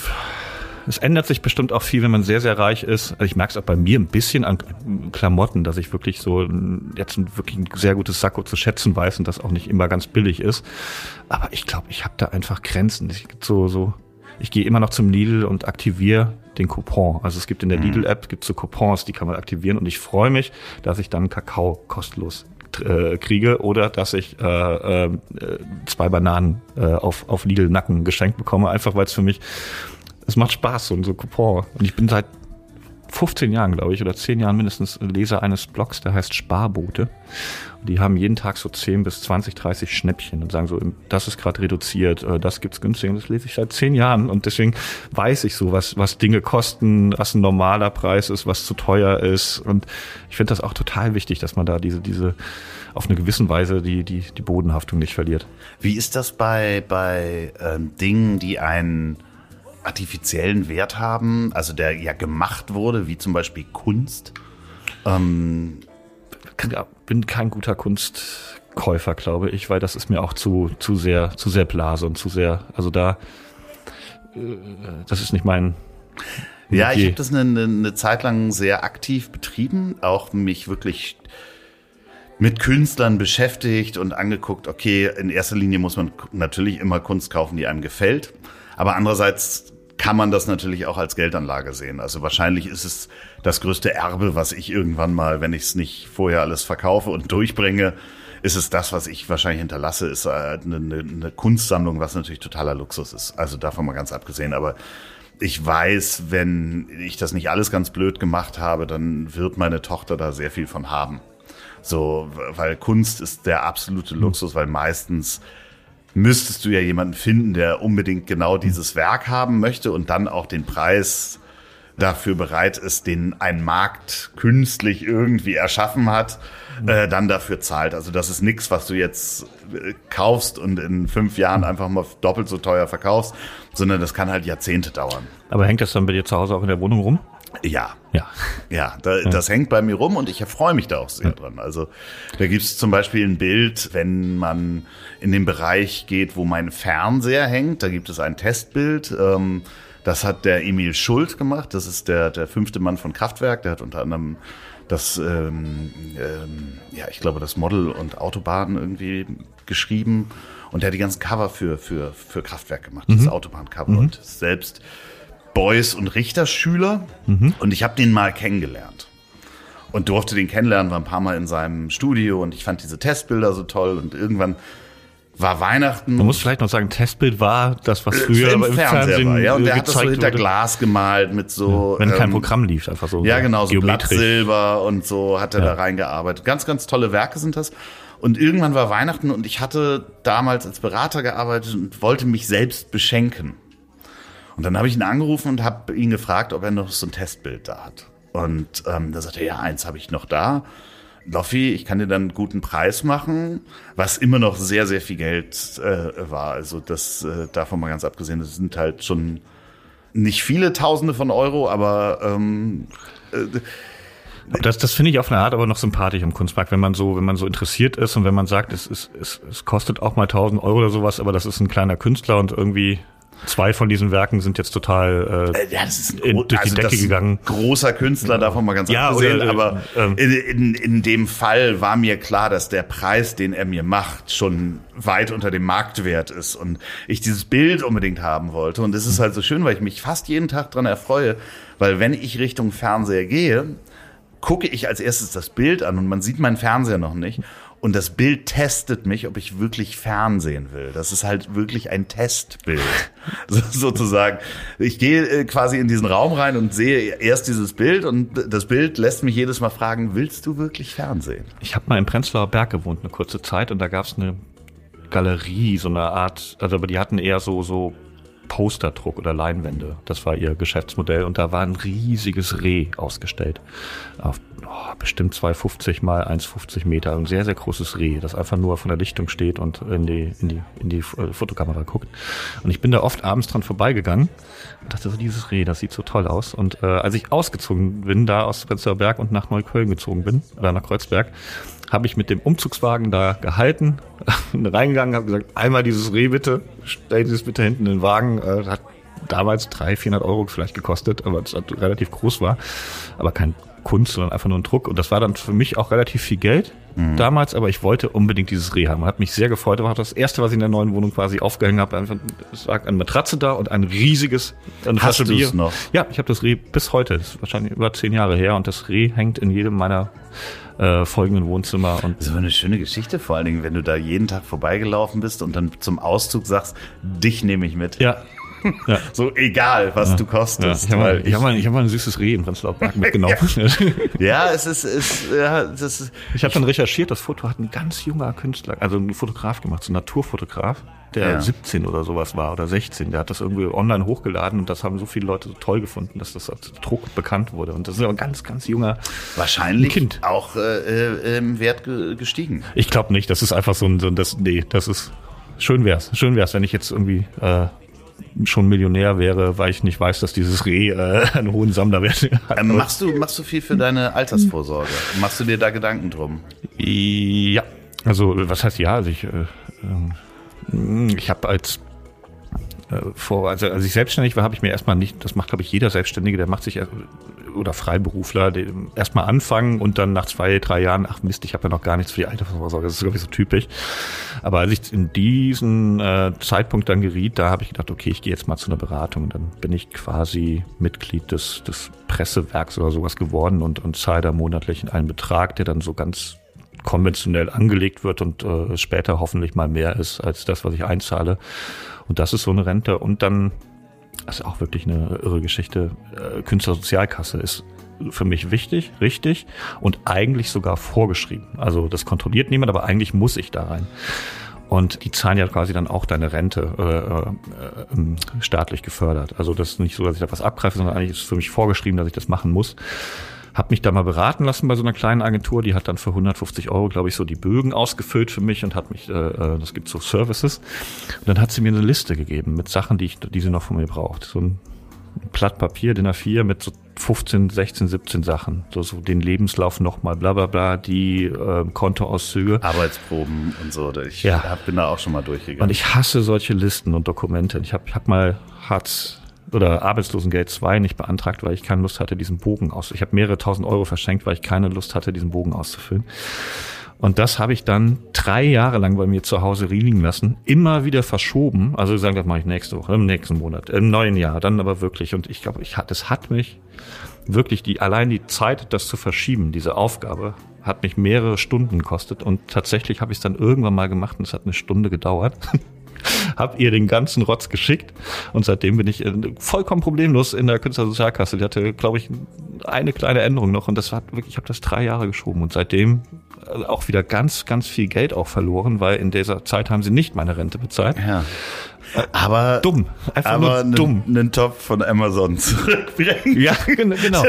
es ändert sich bestimmt auch viel, wenn man sehr, sehr reich ist. Also ich merke es auch bei mir ein bisschen an Klamotten, dass ich wirklich so jetzt ein wirklich ein sehr gutes Sakko zu schätzen weiß und das auch nicht immer ganz billig ist. Aber ich glaube, ich habe da einfach Grenzen. Ich, so, so, ich gehe immer noch zum Lidl und aktiviere den Coupon. Also es gibt in der Lidl-App gibt so Coupons, die kann man aktivieren und ich freue mich, dass ich dann Kakao kostenlos äh, kriege oder dass ich äh, äh, zwei Bananen äh, auf, auf Lidl-Nacken geschenkt bekomme, einfach weil es für mich, es macht Spaß, so, so ein Coupon. Und ich bin seit 15 Jahren, glaube ich, oder 10 Jahren mindestens Leser eines Blogs, der heißt Sparboote. Die haben jeden Tag so 10 bis 20, 30 Schnäppchen und sagen so, das ist gerade reduziert, äh, das gibt's günstig. Und das lese ich seit 10 Jahren und deswegen weiß ich so, was, was Dinge kosten, was ein normaler Preis ist, was zu teuer ist. Und ich finde das auch total wichtig, dass man da diese, diese, auf eine gewisse Weise die, die, die Bodenhaftung nicht verliert. Wie ist das bei, bei ähm, Dingen, die einen artifiziellen Wert haben, also der ja gemacht wurde, wie zum Beispiel Kunst? Ähm, ja, bin kein guter Kunstkäufer, glaube ich, weil das ist mir auch zu, zu sehr, zu sehr blase und zu sehr, also da, äh, das ist nicht mein, Ja, ich habe das eine, eine Zeit lang sehr aktiv betrieben, auch mich wirklich mit Künstlern beschäftigt und angeguckt, okay, in erster Linie muss man natürlich immer Kunst kaufen, die einem gefällt, aber andererseits kann man das natürlich auch als Geldanlage sehen. Also wahrscheinlich ist es das größte Erbe, was ich irgendwann mal, wenn ich es nicht vorher alles verkaufe und durchbringe, ist es das, was ich wahrscheinlich hinterlasse, ist äh, eine, eine, eine Kunstsammlung, was natürlich totaler Luxus ist. Also davon mal ganz abgesehen, aber ich weiß, wenn ich das nicht alles ganz blöd gemacht habe, dann wird meine Tochter da sehr viel von haben. So, weil Kunst ist der absolute Luxus, weil meistens müsstest du ja jemanden finden, der unbedingt genau dieses Werk haben möchte und dann auch den Preis dafür bereit ist, den ein Markt künstlich irgendwie erschaffen hat, äh, dann dafür zahlt. Also das ist nichts, was du jetzt äh, kaufst und in fünf Jahren einfach mal doppelt so teuer verkaufst, sondern das kann halt Jahrzehnte dauern. aber hängt das dann bei dir zu Hause auch in der Wohnung rum? Ja, Ja. ja, da, das hängt bei mir rum und ich freue mich da auch sehr dran. Also da gibt's zum Beispiel ein Bild, wenn man in den Bereich geht, wo mein Fernseher hängt, da gibt es ein Testbild. Ähm, das hat der Emil Schult gemacht. Das ist der, der fünfte Mann von Kraftwerk. Der hat unter anderem das, ähm, ähm, ja, ich glaube, das Model und Autobahn irgendwie geschrieben. Und der hat die ganzen Cover für, für, für Kraftwerk gemacht, das Autobahncover und ist selbst Beuys und Richterschüler. Und ich habe den mal kennengelernt. Und durfte den kennenlernen, war ein paar Mal in seinem Studio und ich fand diese Testbilder so toll und irgendwann war Weihnachten. Man muss vielleicht noch sagen, Testbild war das, was früher im, im Fernseher Fernsehen war, ja, und äh, der hat das so hinter wurde. Glas gemalt mit so. Wenn kein ähm, Programm lief, einfach so. Ja, genau, so. Blattsilber und so hat er da reingearbeitet. Ganz, ganz tolle Werke sind das. Und irgendwann war Weihnachten und ich hatte damals als Berater gearbeitet und wollte mich selbst beschenken. Und dann habe ich ihn angerufen und habe ihn gefragt, ob er noch so ein Testbild da hat. Und ähm, da sagte er, ja, eins habe ich noch da. Loffi, ich kann dir dann einen guten Preis machen, was immer noch sehr, sehr viel Geld äh, war. Also das äh, davon mal ganz abgesehen, das sind halt schon nicht viele Tausende von Euro, aber ähm, Das, das finde ich auf eine Art aber noch sympathisch im Kunstmarkt, wenn man so, wenn man so interessiert ist und wenn man sagt, es, es, es, es kostet auch mal 1000 Euro oder sowas, aber das ist ein kleiner Künstler und irgendwie zwei von diesen Werken sind jetzt total äh, Äh, Ja, das ist ein, In- durch die Decke gegangen. großer Künstler, davon mal ganz Ja, abgesehen. oder, äh, aber ähm, in, in, in dem Fall war mir klar, dass der Preis, den er mir macht, schon weit unter dem Marktwert ist und ich dieses Bild unbedingt haben wollte. Und es ist halt so schön, weil ich mich fast jeden Tag dran erfreue, weil wenn ich Richtung Fernseher gehe, gucke ich als erstes das Bild an und man sieht meinen Fernseher noch nicht. Und das Bild testet mich, ob ich wirklich Fernsehen will. Das ist halt wirklich ein Testbild, so, sozusagen. Ich gehe äh, quasi in diesen Raum rein und sehe erst dieses Bild und das Bild lässt mich jedes Mal fragen, willst du wirklich Fernsehen? Ich habe mal im Prenzlauer Berg gewohnt, eine kurze Zeit, und da gab es eine Galerie, so eine Art, also aber die hatten eher so, so Posterdruck oder Leinwände. Das war ihr Geschäftsmodell und da war ein riesiges Reh ausgestellt. Auf oh, bestimmt 2,50 mal 1,50 Meter. Ein sehr, sehr großes Reh, das einfach nur von der Lichtung steht und in die, in die, in die äh, Fotokamera guckt. Und ich bin da oft abends dran vorbeigegangen und dachte so, dieses Reh, das sieht so toll aus. Und äh, als ich ausgezogen bin, da aus Prenzlauer Berg und nach Neukölln gezogen bin, oder nach Kreuzberg, habe ich mit dem Umzugswagen da gehalten, reingegangen, habe gesagt, einmal dieses Reh bitte, stell dieses bitte hinten in den Wagen. Äh, hat damals 300, 400 Euro vielleicht gekostet, aber es relativ groß war. Aber kein Kunst, sondern einfach nur ein Druck. Und das war dann für mich auch relativ viel Geld mhm. damals, aber ich wollte unbedingt dieses Reh haben. Hat mich sehr gefreut. Das war das erste, was ich in der neuen Wohnung quasi aufgehängt habe. Einfach, es lag eine Matratze da und ein riesiges eine Hast du es noch? Ja, ich habe das Reh bis heute. Das ist wahrscheinlich über zehn Jahre her und das Reh hängt in jedem meiner äh, folgenden Wohnzimmer. Und das ist aber eine schöne Geschichte, vor allen Dingen, wenn du da jeden Tag vorbeigelaufen bist und dann zum Auszug sagst, dich nehme ich mit. Ja, ja. So egal, was ja. du kostest. Ich habe mal, ich hab mal, ich hab mal ein süßes Reh in Prenzlauer Berg mitgenommen. ja. es ist, ist, ja, das ist. Ich habe dann recherchiert, das Foto hat ein ganz junger Künstler, also ein Fotograf gemacht, so ein Naturfotograf, der ja. 17 oder sowas war oder 16. Der hat das irgendwie online hochgeladen und das haben so viele Leute so toll gefunden, dass das als Druck bekannt wurde. Und das ist aber ein ganz, ganz junger Wahrscheinlich Kind. auch äh, äh, im Wert gestiegen. Ich glaube nicht. Das ist einfach so ein, so ein das, nee, das ist schön wär's. Schön wär's, wenn ich jetzt irgendwie äh, schon Millionär wäre, weil ich nicht weiß, dass dieses Reh äh, einen hohen Sammlerwert hat. Ähm, machst, du, machst du viel für deine Altersvorsorge? Machst du dir da Gedanken drum? Ja, also was heißt ja? Also ich, äh, äh, ich habe als vor, also als ich selbstständig war, habe ich mir erstmal nicht, das macht glaube ich jeder Selbstständige, der macht sich oder Freiberufler erstmal anfangen und dann nach zwei, drei Jahren, ach Mist, ich habe ja noch gar nichts für die Altersvorsorge. Das ist, glaube ich, so typisch. Aber als ich in diesen äh, Zeitpunkt dann geriet, da habe ich gedacht, okay, ich gehe jetzt mal zu einer Beratung. Dann bin ich quasi Mitglied des, des Pressewerks oder sowas geworden und, und zahle da monatlich einen Betrag, der dann so ganz konventionell angelegt wird und äh, später hoffentlich mal mehr ist als das, was ich einzahle. Und das ist so eine Rente. Und dann das ist auch wirklich eine irre Geschichte. Äh, Künstlersozialkasse ist für mich wichtig, richtig und eigentlich sogar vorgeschrieben. Also das kontrolliert niemand, aber eigentlich muss ich da rein. Und die zahlen ja quasi dann auch deine Rente äh, äh, staatlich gefördert. Also das ist nicht so, dass ich da was abgreife, sondern eigentlich ist es für mich vorgeschrieben, dass ich das machen muss. Hab mich da mal beraten lassen bei so einer kleinen Agentur, die hat dann für 150 Euro, glaube ich, so die Bögen ausgefüllt für mich und hat mich, äh, äh, das gibt so Services. Und dann hat sie mir eine Liste gegeben mit Sachen, die, ich, die sie noch von mir braucht. So ein Blatt Papier, DIN A4 mit so 15, 16, 17 Sachen. So, so den Lebenslauf nochmal, bla bla bla, die äh, Kontoauszüge. Arbeitsproben und so. Ich ja. hab, bin da auch schon mal durchgegangen. Und ich hasse solche Listen und Dokumente. Ich habe ich hab mal Hartz oder Arbeitslosengeld 2 nicht beantragt, weil ich keine Lust hatte, diesen Bogen aus. Ich habe mehrere tausend Euro verschenkt, weil ich keine Lust hatte, diesen Bogen auszufüllen. Und das habe ich dann drei Jahre lang bei mir zu Hause liegen lassen, immer wieder verschoben. Also sagen, das mache ich nächste Woche, im nächsten Monat, im neuen Jahr, dann aber wirklich. Und ich glaube, ich hat, das hat mich wirklich die allein die Zeit, das zu verschieben, diese Aufgabe, hat mich mehrere Stunden gekostet. Und tatsächlich habe ich es dann irgendwann mal gemacht und es hat eine Stunde gedauert. habe ihr den ganzen Rotz geschickt. Und seitdem bin ich äh, vollkommen problemlos in der Künstlersozialkasse. Die hatte, glaube ich, eine kleine Änderung noch. Und das hat wirklich, ich habe das drei Jahre geschoben. Und seitdem auch wieder ganz, ganz viel Geld auch verloren, weil in dieser Zeit haben sie nicht meine Rente bezahlt. Ja. Aber dumm, einfach aber nur dumm. Einen Topf von Amazon zurückbringen. Ja, genau.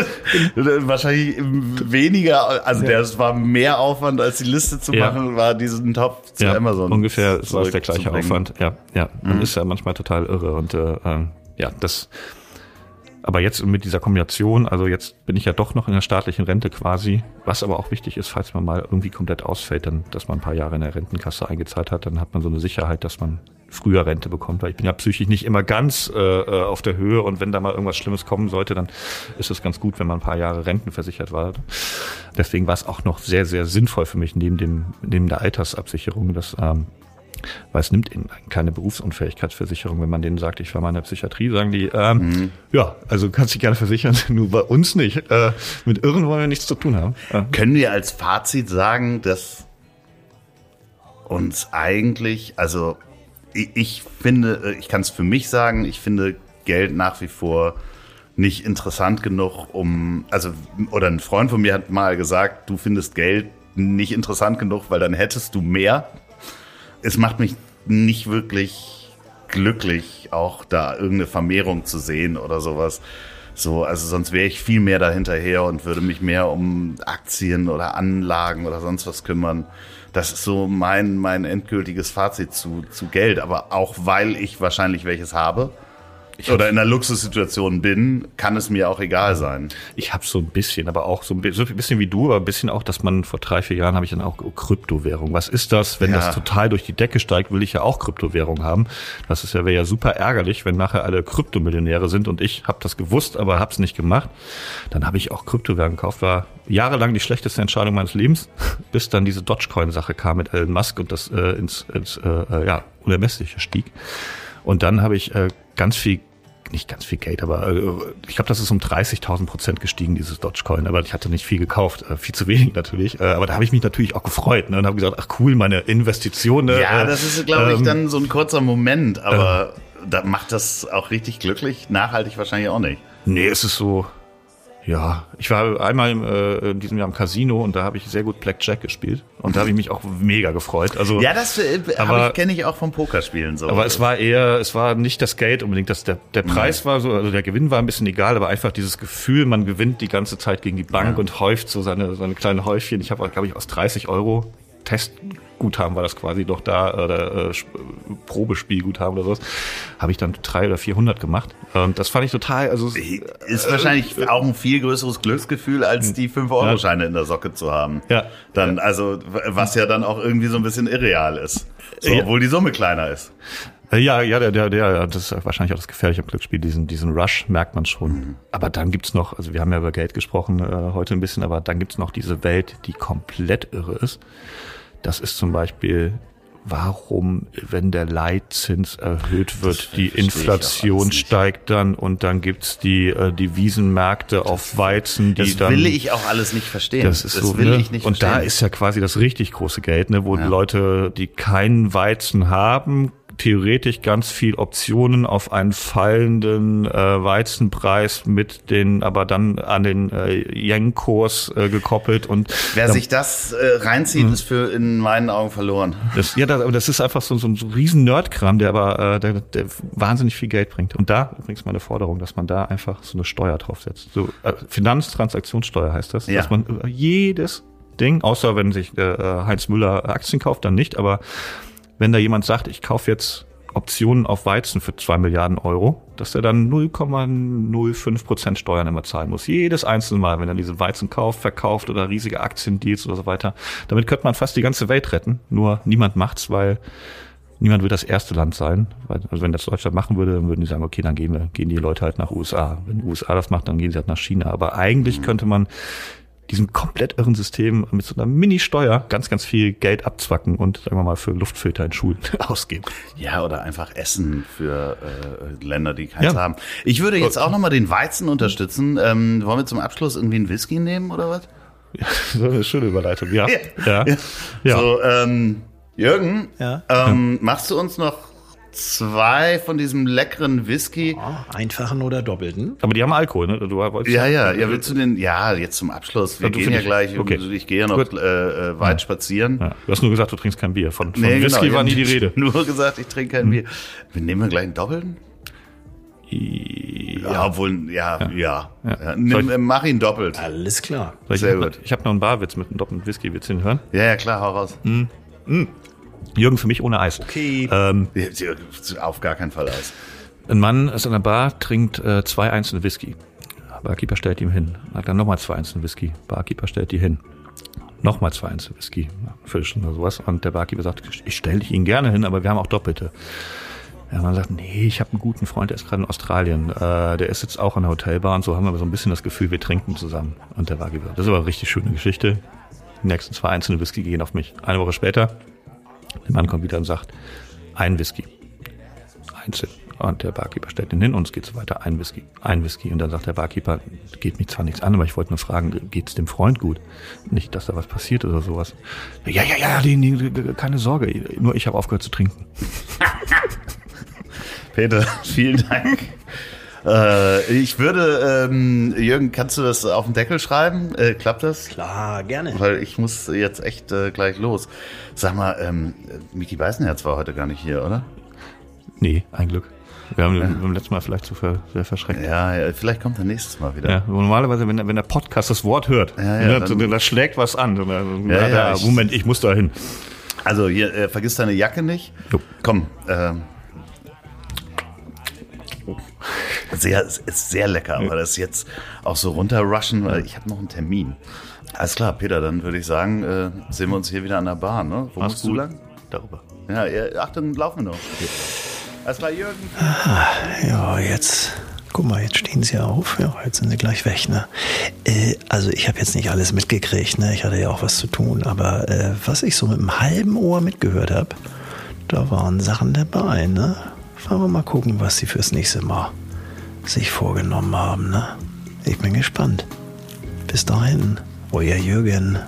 Wahrscheinlich weniger, also ja. der war mehr Aufwand als die Liste zu machen, ja. war diesen Topf zu ja, Amazon. Ungefähr war es der gleiche Aufwand. Ja, ja. Man mhm. ist ja manchmal total irre und äh, ähm, ja, das aber jetzt mit dieser Kombination, also jetzt bin ich ja doch noch in der staatlichen Rente quasi, was aber auch wichtig ist, falls man mal irgendwie komplett ausfällt, dann, dass man ein paar Jahre in der Rentenkasse eingezahlt hat, dann hat man so eine Sicherheit, dass man früher Rente bekommt, weil ich bin ja psychisch nicht immer ganz äh, äh auf der Höhe und wenn da mal irgendwas Schlimmes kommen sollte, dann ist es ganz gut, wenn man ein paar Jahre rentenversichert war. Deswegen war es auch noch sehr, sehr sinnvoll für mich neben dem neben der Altersabsicherung, dass ähm, weil es nimmt ihnen keine Berufsunfähigkeitsversicherung. Wenn man denen sagt, ich war mal in der Psychiatrie, sagen die, ähm, mhm. ja, also kannst dich gerne versichern, nur bei uns nicht. Äh, mit Irren wollen wir nichts zu tun haben. Äh. Können wir als Fazit sagen, dass uns eigentlich, also ich, ich finde, ich kann es für mich sagen, ich finde Geld nach wie vor nicht interessant genug, um, also, oder ein Freund von mir hat mal gesagt, du findest Geld nicht interessant genug, weil dann hättest du mehr es macht mich nicht wirklich glücklich, auch da irgendeine Vermehrung zu sehen oder sowas. So, also sonst wäre ich viel mehr dahinterher und würde mich mehr um Aktien oder Anlagen oder sonst was kümmern. Das ist so mein, mein endgültiges Fazit zu, zu Geld. Aber auch weil ich wahrscheinlich welches habe oder in einer Luxussituation bin, kann es mir auch egal sein. Ich habe so ein bisschen, aber auch so ein bisschen, so ein bisschen wie du, aber ein bisschen auch, dass man vor drei, vier Jahren habe ich dann auch Kryptowährung. Was ist das? Wenn Ja. das total durch die Decke steigt, will ich ja auch Kryptowährung haben. Das ist ja wäre ja super ärgerlich, wenn nachher alle Kryptomillionäre sind und ich habe das gewusst, aber habe es nicht gemacht. Dann habe ich auch Kryptowährung gekauft. War jahrelang die schlechteste Entscheidung meines Lebens, bis dann diese Dogecoin-Sache kam mit Elon Musk und das äh, ins, ins äh, äh, ja unermessliche stieg. Und dann habe ich äh, ganz viel, nicht ganz viel Geld, aber äh, ich glaube, das ist um 30.000 Prozent gestiegen, dieses Dogecoin. Aber ich hatte nicht viel gekauft, äh, viel zu wenig natürlich. Äh, aber da habe ich mich natürlich auch gefreut ne, und habe gesagt, ach cool, meine Investition. Ne, Ja, äh, das ist, glaube ich, ähm, dann so ein kurzer Moment, aber da macht das auch richtig glücklich. Nachhaltig wahrscheinlich auch nicht. Nee, es ist so. Ja, ich war einmal im, äh, in diesem Jahr im Casino und da habe ich sehr gut Blackjack gespielt und da habe ich mich auch mega gefreut. Also Ja, das äh, kenne ich auch vom Pokerspielen so. Aber es war eher, es war nicht das Geld unbedingt, dass der, der Preis war so, also der Gewinn war ein bisschen egal, aber einfach dieses Gefühl, man gewinnt die ganze Zeit gegen die Bank und häuft so seine, seine kleinen Häufchen. Ich habe, glaube ich, aus 30 Euro Testguthaben war das quasi doch da, oder äh, Sp- Probespielguthaben oder sowas, habe ich dann drei oder 400 gemacht. Und das fand ich total, also es- ist wahrscheinlich auch ein viel größeres Glücksgefühl, als die 5-Euro-Scheine in der Socke zu haben. Ja. Dann, also, was ja dann auch irgendwie so ein bisschen irreal ist. So, Ja. obwohl die Summe kleiner ist. Äh, Ja, ja, der, der, der, das ist wahrscheinlich auch das Gefährliche am Glücksspiel, diesen, diesen Rush merkt man schon. Mhm. Aber dann gibt's noch, also wir haben ja über Geld gesprochen äh, heute ein bisschen, aber dann gibt's noch diese Welt, die komplett irre ist. Das ist zum Beispiel, warum, wenn der Leitzins erhöht wird, die Inflation steigt dann und dann gibt's die äh, Devisenmärkte auf Weizen, die Das dann will ich auch alles nicht verstehen. das ist so, will ne? ich nicht Und da verstehen. ist ja quasi das richtig große Geld, ne, wo Ja. Leute, die keinen Weizen haben, theoretisch ganz viel Optionen auf einen fallenden äh, Weizenpreis mit den, aber dann an den äh, Yen-Kurs äh, gekoppelt und Wer sich das äh, reinzieht, Mhm. ist für in meinen Augen verloren. das, ja, das, aber das ist einfach so, so ein so riesen Nerdkram, der aber äh, der, der wahnsinnig viel Geld bringt. Und da übrigens meine Forderung, dass man da einfach so eine Steuer draufsetzt. So äh, Finanztransaktionssteuer heißt das, Ja. dass man über jedes Ding, außer wenn sich äh, Heinz Müller Aktien kauft, dann nicht, aber wenn da jemand sagt, ich kaufe jetzt Optionen auf Weizen für zwei Milliarden Euro, dass er dann 0,05 Prozent Steuern immer zahlen muss. Jedes einzelne Mal, wenn er diese Weizen kauft, verkauft oder riesige Aktiendeals oder so weiter. Damit könnte man fast die ganze Welt retten. Nur niemand macht's, weil niemand wird das erste Land sein. Also wenn das Deutschland machen würde, dann würden die sagen, okay, dann gehen wir, gehen die Leute halt nach USA. Wenn die USA das macht, dann gehen sie halt nach China. Aber eigentlich könnte man diesem komplett irren System mit so einer Mini-Steuer ganz, ganz viel Geld abzwacken und sagen wir mal für Luftfilter in Schulen ausgeben. Ja, oder einfach Essen für äh, Länder, die keins Ja. haben. Ich würde jetzt auch nochmal den Weizen unterstützen. Ähm, wollen wir zum Abschluss irgendwie einen Whisky nehmen oder was? Ja, so eine schöne Überleitung, ja. Ja. Ja. ja. So, ähm, Jürgen, ähm, machst du uns noch zwei von diesem leckeren Whisky? Oh, einfachen oder doppelten? Aber die haben Alkohol, ne? Du wolltest Ja, ja, ja, willst du den, ja, jetzt zum Abschluss. Wir Ja, du gehen ja ich- gleich, okay. ich gehe ja noch äh, äh, weit spazieren. Ja. Du hast nur gesagt, du trinkst kein Bier. Von, von Nee, Whisky genau, war ich nie die Rede. Nur gesagt, ich trinke kein Bier. Wir nehmen wir gleich einen doppelten? Ja. Ja, obwohl, ja, ja. ja. Ja. Nimm, ich- äh, mach ihn doppelt. Alles klar. Ich Sehr hab- gut. Ich habe noch einen Barwitz mit einem doppelten Whisky. Willst du ihn hören? Ja, ja, klar, hau raus. Jürgen, für mich ohne Eis. Okay. Ähm, Auf gar keinen Fall aus. ein Mann ist in der Bar, trinkt äh, zwei einzelne Whisky. Barkeeper stellt ihm hin. Sagt dann nochmal zwei einzelne Whisky. Barkeeper stellt die hin. Nochmal zwei einzelne Whisky. Viertelstunde oder sowas. Und der Barkeeper sagt, ich stelle dich Ihnen gerne hin, aber wir haben auch Doppelte. Ja, man sagt, nee, ich habe einen guten Freund, der ist gerade in Australien. Äh, der ist jetzt auch an der Hotelbar und so haben wir so ein bisschen das Gefühl, wir trinken zusammen. Und der Barkeeper, das ist aber eine richtig schöne Geschichte. Die nächsten zwei einzelne Whisky gehen auf mich. Eine Woche später, der Mann kommt wieder und sagt, ein Whisky. Einzeln. Und der Barkeeper stellt ihn hin und es geht so weiter. Ein Whisky, ein Whisky. Und dann sagt der Barkeeper, geht mich zwar nichts an, aber ich wollte nur fragen, geht's dem Freund gut? Nicht, dass da was passiert oder sowas. Ja, ja, ja, nee, nee, keine Sorge. Nur ich habe aufgehört zu trinken. Peter, vielen Dank. Äh, ich würde, ähm, Jürgen, kannst du das auf den Deckel schreiben? Äh, klappt das? Klar, gerne. Weil ich muss jetzt echt äh, gleich los. Sag mal, ähm, Miki Weißenherz war heute gar nicht hier, oder? Nee, ein Glück. Wir haben ja. beim letzten Mal vielleicht so ver, sehr verschreckt. Ja, ja, vielleicht kommt er nächstes Mal wieder. Ja, normalerweise, wenn, wenn der Podcast das Wort hört, Ja, ja, dann, dann- da schlägt was an. Dann- Ja, ja, ich- Moment, ich muss da hin. Also, hier, äh, vergiss deine Jacke nicht. Jo. Komm, ähm. Sehr, ist sehr lecker, aber das jetzt auch so runterrushen, weil ich habe noch einen Termin. Alles klar, Peter, dann würde ich sagen, äh, sehen wir uns hier wieder an der Bar, ne? Wo Mach's musst du gut. lang? Darüber. Ja, ja, ach, dann laufen wir noch. Alles klar, Jürgen. Ja, jetzt. Guck mal, jetzt stehen sie auf. Ja, jetzt sind sie gleich weg, ne? Äh, also ich habe jetzt nicht alles mitgekriegt, ne? Ich hatte ja auch was zu tun, aber äh, was ich so mit einem halben Ohr mitgehört habe, da waren Sachen dabei, ne? wollen wir mal gucken, was sie fürs nächste Mal sich vorgenommen haben. Ne? Ich bin gespannt. Bis dahin, euer Jürgen.